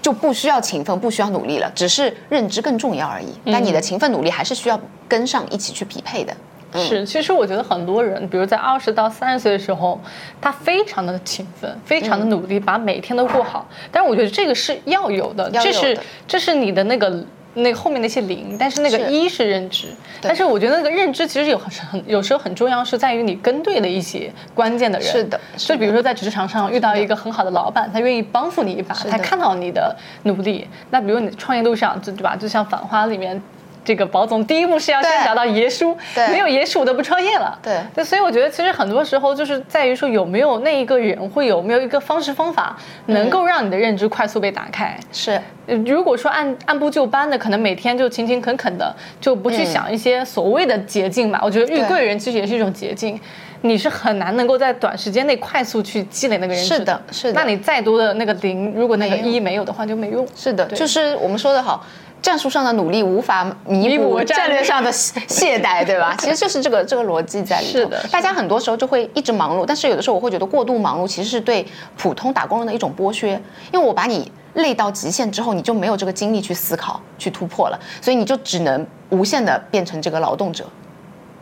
Speaker 2: 就不需要勤奋、不需要努力了，只是认知更重要而已。但你的勤奋努力还是需要跟上一起去匹配的。
Speaker 1: 是，其实我觉得很多人，比如在二十到三十岁的时候，他非常的勤奋，非常的努力，把每天都过好。但是我觉得这个是要有的，这是这是你的那个。那个后面那些零，但是那个一是认知，但是我觉得那个认知其实有很很有时候很重要，是在于你跟对了一些关键的人。
Speaker 2: 是的，
Speaker 1: 就比如说在职场上遇到一个很好的老板，他愿意帮扶你一把，他看到你的努力。那比如你创业路上，就对吧？就像《繁花》里面这个宝总第一步是要先找到爷叔，
Speaker 2: 对
Speaker 1: 没有爷叔我都不创业了。
Speaker 2: 对
Speaker 1: 对，所以我觉得其实很多时候就是在于说有没有那一个人，会有没有一个方式方法，能够让你的认知快速被打开。
Speaker 2: 是
Speaker 1: 呃如果说按按部就班的，可能每天就勤勤恳恳的，就不去想一些所谓的捷径吧。我觉得遇贵人其实也是一种捷径，你是很难能够在短时间内快速去积累那个人质
Speaker 2: 是的是的
Speaker 1: 那你再多的那个零，如果那个一没有的话，就没用。
Speaker 2: 是的，
Speaker 1: 对
Speaker 2: 就是我们说的好。战术上的努力无法弥补
Speaker 1: 战
Speaker 2: 战略上的懈懈怠，对吧？其实就是这个这个逻辑在里头。
Speaker 1: 是的
Speaker 2: 大家很多时候就会一直忙碌，但是有的时候我会觉得过度忙碌其实是对普通打工人的一种剥削，因为我把你累到极限之后，你就没有这个精力去思考、去突破了，所以你就只能无限的变成这个劳动者。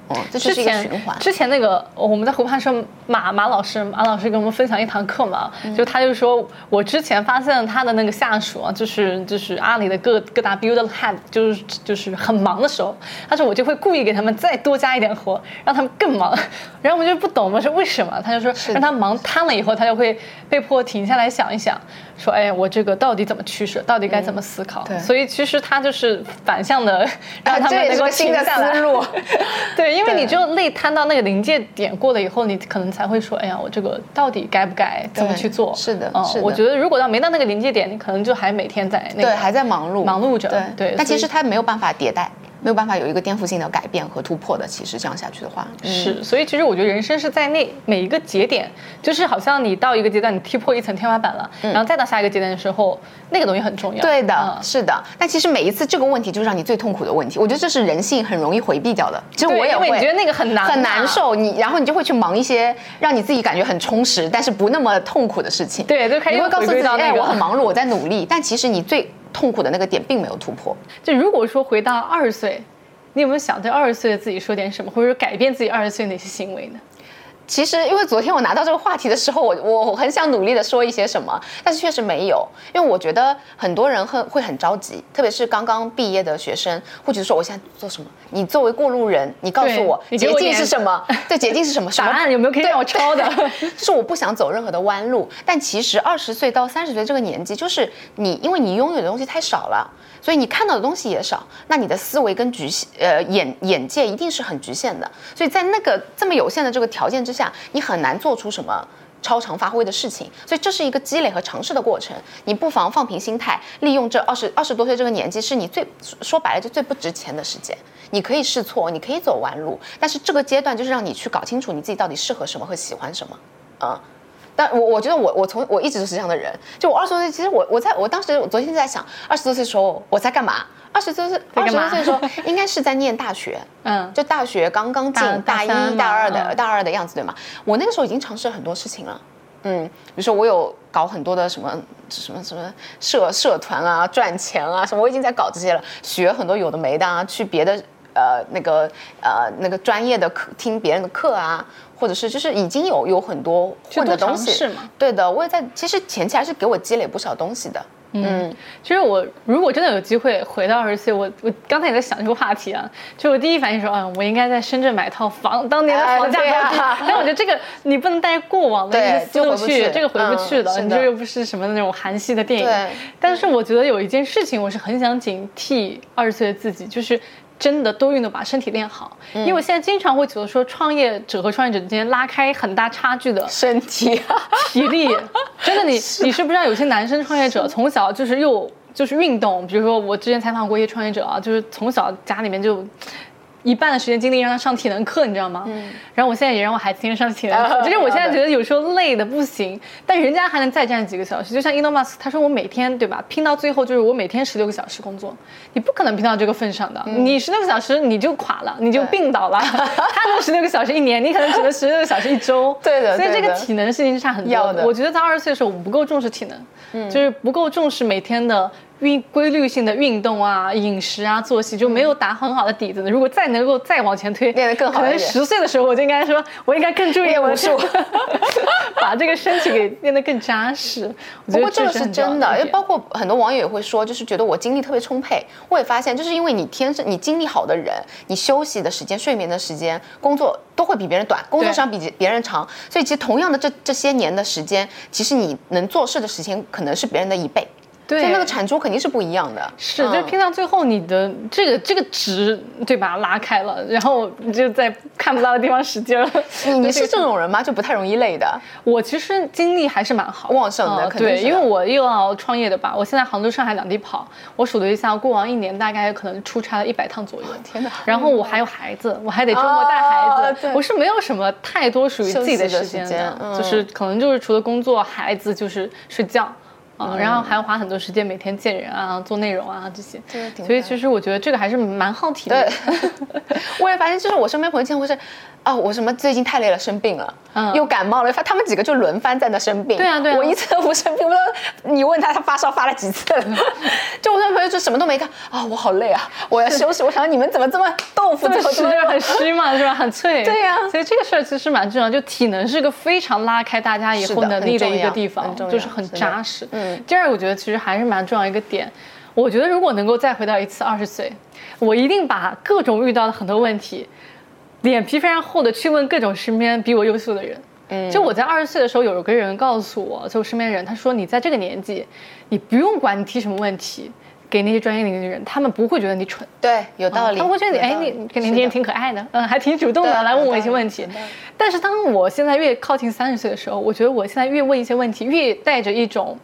Speaker 2: 哦，这是一个
Speaker 1: 前
Speaker 2: 循环。
Speaker 1: 之前那个我们在湖畔说马马老师马老师给我们分享一堂课嘛，
Speaker 2: 嗯
Speaker 1: 就他就说我之前发现他的那个下属啊，就是就是阿里的各各大 build head，就是就是很忙的时候，他说我就会故意给他们再多加一点活，让他们更忙。然后我们就不懂嘛，说为什么？他就说让他忙瘫了以后，他就会被迫停下来想一想，说哎，我这个到底怎么取舍，到底该怎么思考？所以其实他就是反向的 让他
Speaker 2: 这也是
Speaker 1: 们能够
Speaker 2: 个新的
Speaker 1: 停下来
Speaker 2: 思路。
Speaker 1: 对，因为你只有累摊到那个临界点过了以后，你可能才会说，哎呀，我这个到底该不该怎么去做？
Speaker 2: 是的
Speaker 1: 嗯我觉得如果到没到那个临界点，你可能就还每天在那个
Speaker 2: 对，还在忙碌，
Speaker 1: 忙碌着
Speaker 2: 对。
Speaker 1: 对
Speaker 2: 但其实它没有办法迭代，没有办法有一个颠覆性的改变和突破的。其实这样下去的话，嗯
Speaker 1: 是，所以其实我觉得人生是在那每一个节点，就是好像你到一个阶段，你踢破一层天花板了，然后再到下一个阶段的时候，那个东西很重要。
Speaker 2: 嗯对的，
Speaker 1: 嗯
Speaker 2: 是的。但其实每一次这个问题就是让你最痛苦的问题，我觉得这是人性很容易回避掉的。其实我也会
Speaker 1: 因为你觉得那个很难
Speaker 2: 很难受，你然后你就会去忙一些让你自己感觉很充实，但是不那么痛苦的事情。
Speaker 1: 对就开始
Speaker 2: 你会告诉自己，我很忙碌，我在努力，但其实你最痛苦的那个点并没有突破。
Speaker 1: 就如果说回到二十岁，你有没有想对二十岁的自己说点什么，或者说改变自己二十岁哪些行为呢？
Speaker 2: 其实，因为昨天我拿到这个话题的时候，我我我很想努力的说一些什么，但是确实没有，因为我觉得很多人很会很着急，特别是刚刚毕业的学生，会觉得说我现在做什么？你作为过路人，你告诉我捷径是什么？对，捷径是什么？什么
Speaker 1: 答案有没有可以让我抄的？
Speaker 2: 就是我不想走任何的弯路，但其实二十岁到三十岁这个年纪，就是你因为你拥有的东西太少了，所以你看到的东西也少，那你的思维跟局限呃眼眼界一定是很局限的，所以在那个这么有限的这个条件之下，你很难做出什么。超常发挥的事情，所以这是一个积累和尝试的过程。你不妨放平心态，利用这二十二十多岁这个年纪，是你最说白了就最不值钱的时间。你可以试错，你可以走弯路，但是这个阶段就是让你去搞清楚你自己到底适合什么和喜欢什么。嗯，但我我觉得我我从我一直都是这样的人。就我二十多岁，其实我我在我当时我昨天就在想，二十多岁的时候我在干嘛？二十多岁二十多岁的时候应该是在念大学，
Speaker 1: 嗯，
Speaker 2: 就大学刚刚进
Speaker 1: 大
Speaker 2: 大一、
Speaker 1: 大
Speaker 2: 大二的、
Speaker 1: 嗯
Speaker 2: 大二的样子，对吗？我那个时候已经尝试很多事情了。嗯，比如说我有搞很多的什么什么什么社社团啊，赚钱啊什么，我已经在搞这些了，学很多有的没的啊，去别的呃那个呃那个专业的课听别人的课啊，或者是就是已经有有很多混的东西。对的，我也在，其实前期还是给我积累不少东西的。嗯，
Speaker 1: 其实我如果真的有机会回到二十岁，我我刚才也在想这个话题啊，就我第一反应说，嗯，我应该在深圳买套房，当年的
Speaker 2: 哎
Speaker 1: 房价
Speaker 2: 对。
Speaker 1: 但我觉得这个你不能带过往的一个
Speaker 2: 对
Speaker 1: 思路去，这个回不去的。
Speaker 2: 嗯
Speaker 1: 你这又不是什么那种韩系的电影。但是我觉得有一件事情，我是很想警惕二十岁的自己，就是。真的多运动，把身体练好。因为我现在经常会觉得说，创业者和创业者之间拉开很大差距的
Speaker 2: 身体
Speaker 1: 体力，真的你你是不知道有些男生创业者从小就是又就是运动，比如说我之前采访过一些创业者啊，就是从小家里面就。一半的时间精力让他上体能课，你知道吗？嗯。然后我现在也让我孩子天天上体能课，就是我现在觉得有时候累的不行，但人家还能再站几个小时。就像 Elon Musk，他说我每天对吧，拼到最后就是我每天十六个小时工作，你不可能拼到这个份上的。你十六个小时你就垮了，你就病倒了。他能十六个小时一年，你可能只能十六个小时一周。
Speaker 2: 对的
Speaker 1: 所以这个体能事情是差很多
Speaker 2: 要的
Speaker 1: 我觉得在二十岁的时候，我们不够重视体能，就是不够重视每天的运规律性的运动啊、饮食啊、作息，就没有打很好的底子的。如果再能够再往前推，
Speaker 2: 练得更好
Speaker 1: 可能
Speaker 2: 一点
Speaker 1: 十岁的时候我就应该说，我应该更注意我的 把这个身体给练得更扎实。
Speaker 2: 不过这个是真的，因为包括很多网友也会说，就是觉得我精力特别充沛。我也发现，就是因为你天生你精力好的人，你休息的时间、睡眠的时间、工作都会比别人短，工作上比别人长。所以其实同样的这这些年的时间，其实你能做事的时间可能是别人的一倍。
Speaker 1: 对
Speaker 2: 所以那个产出肯定是不一样的。
Speaker 1: 是，
Speaker 2: 嗯
Speaker 1: 就是拼到最后，你的这个这个值，对吧？拉开了，然后你就在看不到的地方使劲儿。
Speaker 2: 你 你是这种人吗？就不太容易累的。
Speaker 1: 我其实精力还是蛮好，
Speaker 2: 旺盛的
Speaker 1: 嗯对，因为我又要创业的吧，我现在杭州、上海两地跑，我数了一下，过往一年大概可能出差了一百趟左右。
Speaker 2: 天哪
Speaker 1: 然后我还有孩子，我还得周末带孩子，
Speaker 2: 哦
Speaker 1: 我是没有什么太多属于自己的时间
Speaker 2: 的间嗯
Speaker 1: 就是可能就是除了工作、孩子就是睡觉。啊，然后还要花很多时间每天见人啊，做内容啊这些。所以其实我觉得这个还是蛮耗体力
Speaker 2: 对。
Speaker 1: 的。，
Speaker 2: 我也发现，就是我身边朋友经常会是，啊，我什么最近太累了，生病了，
Speaker 1: 嗯
Speaker 2: 又感冒了，他他们几个就轮番在那生病。
Speaker 1: 对啊对啊
Speaker 2: 我一次都不生病，我说你问他他发烧发了几次了，就我那朋友就什么都没干啊，我好累啊，我要休息。我想你们怎么这么豆腐，
Speaker 1: 这么
Speaker 2: 怎么这么
Speaker 1: 实很虚嘛，是吧？很脆。
Speaker 2: 对呀
Speaker 1: 所以这个事儿其实蛮重要，就体能是个非常拉开大家以后能力的一个地方就是很扎实。
Speaker 2: 嗯
Speaker 1: 第二，我觉得其实还是蛮重要一个点。我觉得如果能够再回到一次二十岁，我一定把各种遇到的很多问题，脸皮非常厚的去问各种身边比我优秀的人。
Speaker 2: 嗯
Speaker 1: 就我在二十岁的时候，有个人告诉我，就我身边人，他说你在这个年纪，你不用管你提什么问题，给那些专业领域的人，他们不会觉得你蠢。
Speaker 2: 对，有道理。
Speaker 1: 他们会觉得你，哎，
Speaker 2: 你
Speaker 1: 你跟年轻人挺可爱的，嗯，还挺主动的，来问我一些问题。但是当我现在越靠近三十岁的时候，我觉得我现在越问一些问题，越带着一种。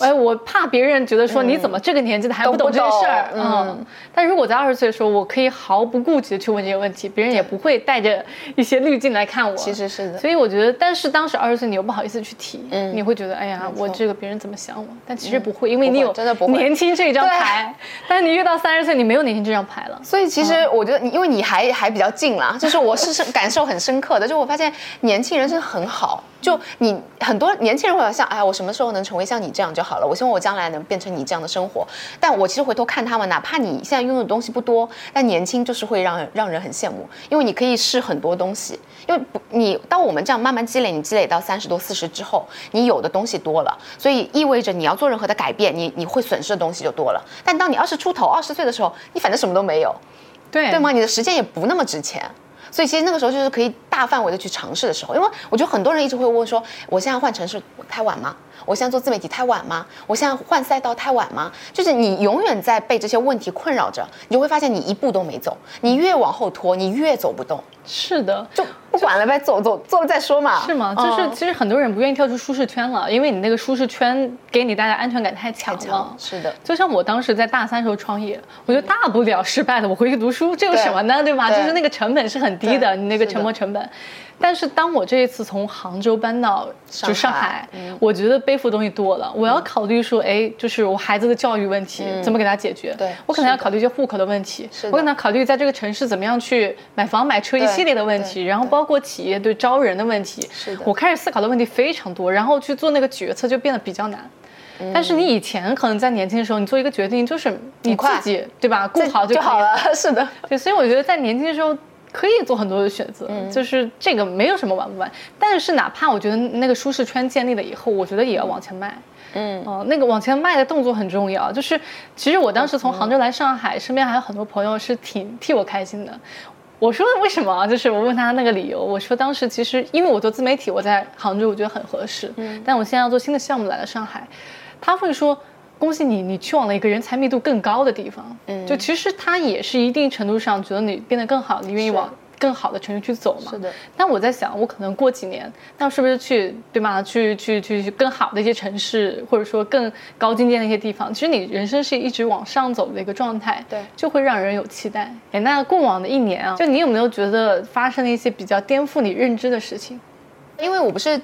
Speaker 1: 哎，我怕别人觉得说你怎么这个年纪的还不懂这些事儿，嗯
Speaker 2: 嗯。
Speaker 1: 但如果在二十岁的时候，我可以毫不顾忌的去问这些问题，别人也不会带着一些滤镜来看我。
Speaker 2: 其实是的
Speaker 1: 所以我觉得，但是当时二十岁你又不好意思去提，
Speaker 2: 嗯
Speaker 1: 你会觉得，哎呀，我这个别人怎么想我？但其实不会，因为你有
Speaker 2: 真的不会
Speaker 1: 年轻这一张牌，但是你越到三十岁，你没有年轻这张牌了。
Speaker 2: 所以其实我觉得你，因为你还还比较近啦，就是我是是 感受很深刻的，就我发现年轻人真的很好。就你很多年轻人会想，哎呀，我什么时候能成为像你这样就好了？我希望我将来能变成你这样的生活。但我其实回头看他们，哪怕你现在拥有的东西不多，但年轻就是会让让人很羡慕，因为你可以试很多东西。因为不，你当我们这样慢慢积累，你积累到三十多、四十之后，你有的东西多了，所以意味着你要做任何的改变，你你会损失的东西就多了。但当你二十出头、二十岁的时候，你反正什么都没有，
Speaker 1: 对
Speaker 2: 对吗？你的时间也不那么值钱。所以其实那个时候就是可以大范围的去尝试的时候，因为我觉得很多人一直会问说，我现在换城市太晚吗？我现在做自媒体太晚吗？我现在换赛道太晚吗？就是你永远在被这些问题困扰着，你就会发现你一步都没走，你越往后拖，你越走不动，
Speaker 1: 是的，
Speaker 2: 就不管了呗，走走做了再说嘛。
Speaker 1: 是吗？就是
Speaker 2: 嗯
Speaker 1: 其实很多人不愿意跳出舒适圈了，因为你那个舒适圈给你带来安全感太强了
Speaker 2: 强。是的，
Speaker 1: 就像我当时在大三时候创业，我觉得大不了失败了，我回去读书，这有什么呢？对吧？
Speaker 2: 对
Speaker 1: 就是那个成本是很低的，你那个沉没成本。但是当我这一次从杭州搬到就上
Speaker 2: 上海
Speaker 1: 海，我觉得背负东西多了，我要考虑说，哎，就是我孩子的教育问题怎么给他解决？
Speaker 2: 对
Speaker 1: 我可能要考虑一些户口的问题，
Speaker 2: 是
Speaker 1: 我可能要考虑在这个城市怎么样去买房买车一系列的问题，然后包括企业对招人的问题，
Speaker 2: 是的
Speaker 1: 我开始思考的问题非常多，然后去做那个决策就变得比较难。
Speaker 2: 嗯
Speaker 1: 但是你以前可能在年轻的时候，你做一个决定就是你自己对吧，顾好就
Speaker 2: 就好。了。是的，
Speaker 1: 对，所以我觉得在年轻的时候可以做很多的选择，
Speaker 2: 嗯
Speaker 1: 就是这个没有什么晚不晚。但是哪怕我觉得那个舒适圈建立了以后，我觉得也要往前迈。
Speaker 2: 嗯
Speaker 1: 哦、那个往前迈的动作很重要。就是其实我当时从杭州来上海，身边还有很多朋友是挺替我开心的。我说为什么啊？就是我问他那个理由，我说当时其实因为我做自媒体，我在杭州我觉得很合适，
Speaker 2: 嗯
Speaker 1: 但我现在要做新的项目来了上海，他会说。恭喜你，你去往了一个人才密度更高的地方。嗯，就其实它也是一定程度上觉得你变得更好，你愿意往更好的城市去走嘛。
Speaker 2: 是的。
Speaker 1: 那我在想，我可能过几年，那是不是去对吗？去去去去更好的一些城市，或者说更高精尖的一些地方？其实你人生是一直往上走的一个状态，
Speaker 2: 对
Speaker 1: 就会让人有期待。哎，那过往的一年啊，就你有没有觉得发生了一些比较颠覆你认知的事情？
Speaker 2: 因为我不是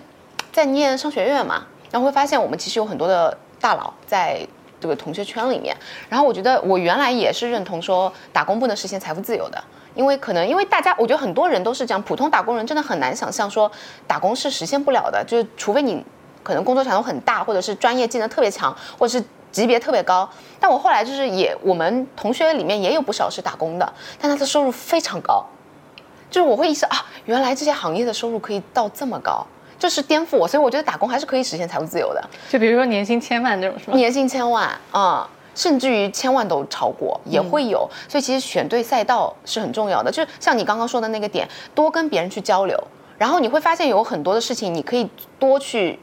Speaker 2: 在念商学院嘛，然后会发现我们其实有很多的大佬在这个同学圈里面。然后我觉得我原来也是认同说打工不能实现财富自由的，因为可能因为大家，我觉得很多人都是这样，普通打工人真的很难想象说打工是实现不了的，就是除非你可能工作强度很大，或者是专业技能特别强，或者是级别特别高。但我后来就是也，我们同学里面也有不少是打工的，但他的收入非常高。就是我会意识啊，原来这些行业的收入可以到这么高，就是颠覆我，所以我觉得打工还是可以实现财务自由的，
Speaker 1: 就比如说年薪千万这种是吗？
Speaker 2: 年薪千万啊、甚至于千万都超过也会有，所以其实选对赛道是很重要的。就像你刚刚说的那个点，多跟别人去交流，然后你会发现有很多的事情你可以多去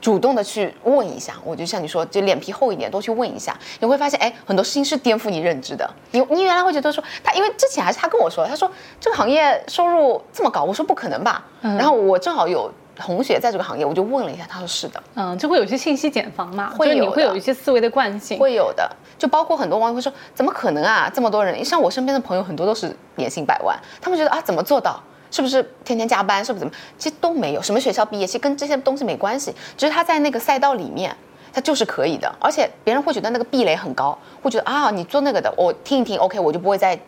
Speaker 2: 主动的去问一下，我就像你说，就脸皮厚一点，多去问一下，你会发现，哎，很多事情是颠覆你认知的。你你原来会觉得说他，因为之前还是他跟我说，他说这个行业收入这么高，我说不可能吧。然后我正好有同学在这个行业，我就问了一下，他说是的。
Speaker 1: 嗯，就会有一些信息茧房嘛，
Speaker 2: 会有
Speaker 1: 你会有一些思维的惯性，
Speaker 2: 会有的。就包括很多网友会说，怎么可能啊，这么多人，像我身边的朋友很多都是年薪百万，他们觉得啊，怎么做到？是不是天天加班？是不是怎么？其实都没有什么学校毕业，其实跟这些东西没关系。只是他在那个赛道里面，他就是可以的。而且别人会觉得那个壁垒很高，会觉得啊，你做那个的，我听一听，OK，我就不会再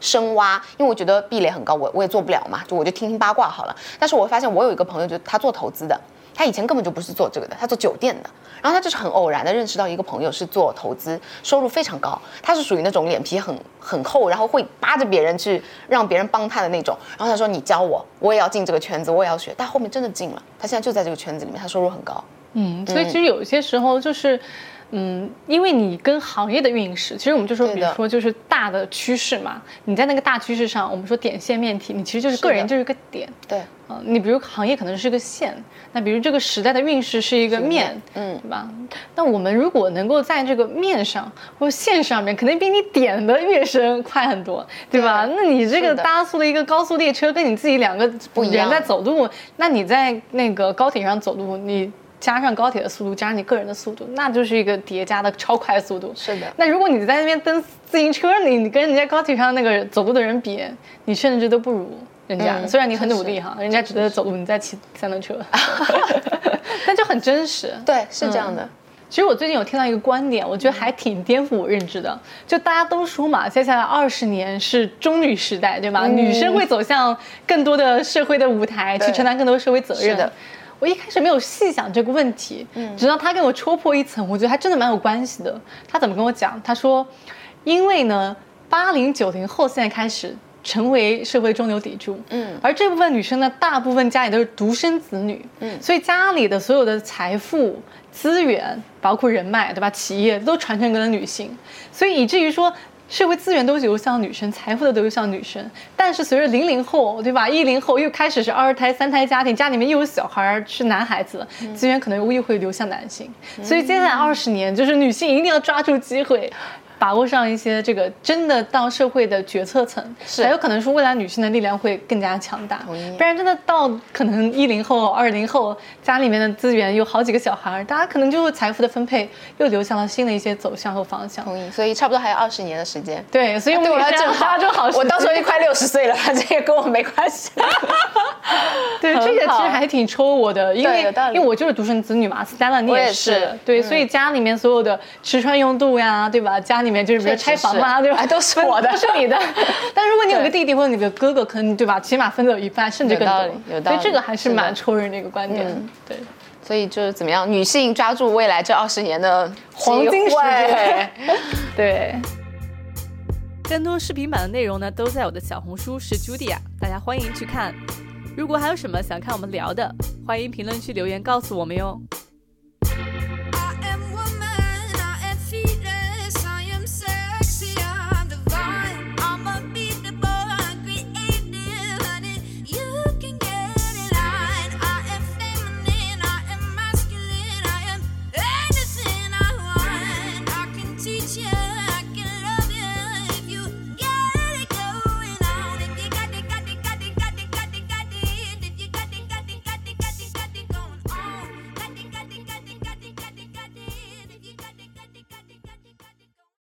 Speaker 2: 深挖，因为我觉得壁垒很高，我我也做不了嘛，就我就听听八卦好了。但是我发现我有一个朋友，就他做投资的。他以前根本就不是做这个的，他做酒店的。然后他就是很偶然的认识到一个朋友是做投资，收入非常高。他是属于那种脸皮很很厚，然后会扒着别人去让别人帮他的那种。然后他说：“你教我，我也要进这个圈子，我也要学。”但后面真的进了，他现在就在这个圈子里面，他收入很高。
Speaker 1: 嗯，所以其实有些时候就是。嗯，因为你跟行业的运势，其实我们就说，比如说就是大的趋势嘛，你在那个大趋势上，我们说点线面体，你其实就是个人就是个点。
Speaker 2: 对，
Speaker 1: 嗯，你比如行业可能是个线，那比如这个时代的运势是一个面，嗯，对吧？那我们如果能够在这个面上或线上面，肯定比你点的越深快很多，对吧？那你这个搭速的一个高速列车，跟你自己两个人在走路，那你在那个高铁上走路，你。加上高铁的速度，加上你个人的速度，那就是一个叠加的超快速度。
Speaker 2: 是的。
Speaker 1: 那如果你在那边蹬自行车，你你跟人家高铁上那个走路的人比，你甚至都不如人家。虽然你很努力哈，人家只在走路，你在骑三轮车。但就很真实。
Speaker 2: 对，是这样的。
Speaker 1: 其实我最近有听到一个观点，我觉得还挺颠覆我认知的。就大家都说嘛，接下来二十年是中女时代，对吧？女生会走向更多的社会的舞台，去承担更多社会责任。
Speaker 2: 是的。
Speaker 1: 我一开始没有细想这个问题，嗯，直到他给我戳破一层，我觉得还真的蛮有关系的。他怎么跟我讲？他说，因为呢，八零九零后现在开始成为社会中流砥柱，嗯，而这部分女生呢，大部分家里都是独生子女，嗯，所以家里的所有的财富、资源，包括人脉，对吧？企业都传承给了女性，所以以至于说。社会资源都流向女生，财富的都流向女生。但是随着零零后，对吧？一零后又开始是二胎、三胎家庭，家里面又有小孩是男孩子，资源可能又会流向男性。所以接下来二十年，就是女性一定要抓住机会。把握上一些这个真的到社会的决策层，才有可能说未来女性的力量会更加强大。不然真的到可能一零后、二零后家里面的资源有好几个小孩，大家可能就财富的分配又流向了新的一些走向和方向。
Speaker 2: 同意。所以差不多还有二十年的时间。
Speaker 1: 对，所以我
Speaker 2: 要正
Speaker 1: 好，正好。
Speaker 2: 我到时候就快六十岁了，这也跟我没关系。
Speaker 1: 对，这个其实还挺戳我的，因为因为我就是独生子女嘛，Stella 你也是。对，所以家里面所有的吃穿用度呀，对吧？家里面。就是比如拆房啊，对吧？
Speaker 2: 都是我 的，
Speaker 1: 都是你的。但如果你有个弟弟或者你的哥哥，可能对吧？起码分走一半，甚至更多。
Speaker 2: 有道理，
Speaker 1: 所以这个还是蛮戳人的一个观点。对，
Speaker 2: 所以就是怎么样，女性抓住未来这二十年的
Speaker 1: 黄金时
Speaker 2: 间。
Speaker 1: 对。更多视频版的内容呢，都在我的小红书是 Judia，大家欢迎去看。如果还有什么想看我们聊的，欢迎评论区留言告诉我们哟。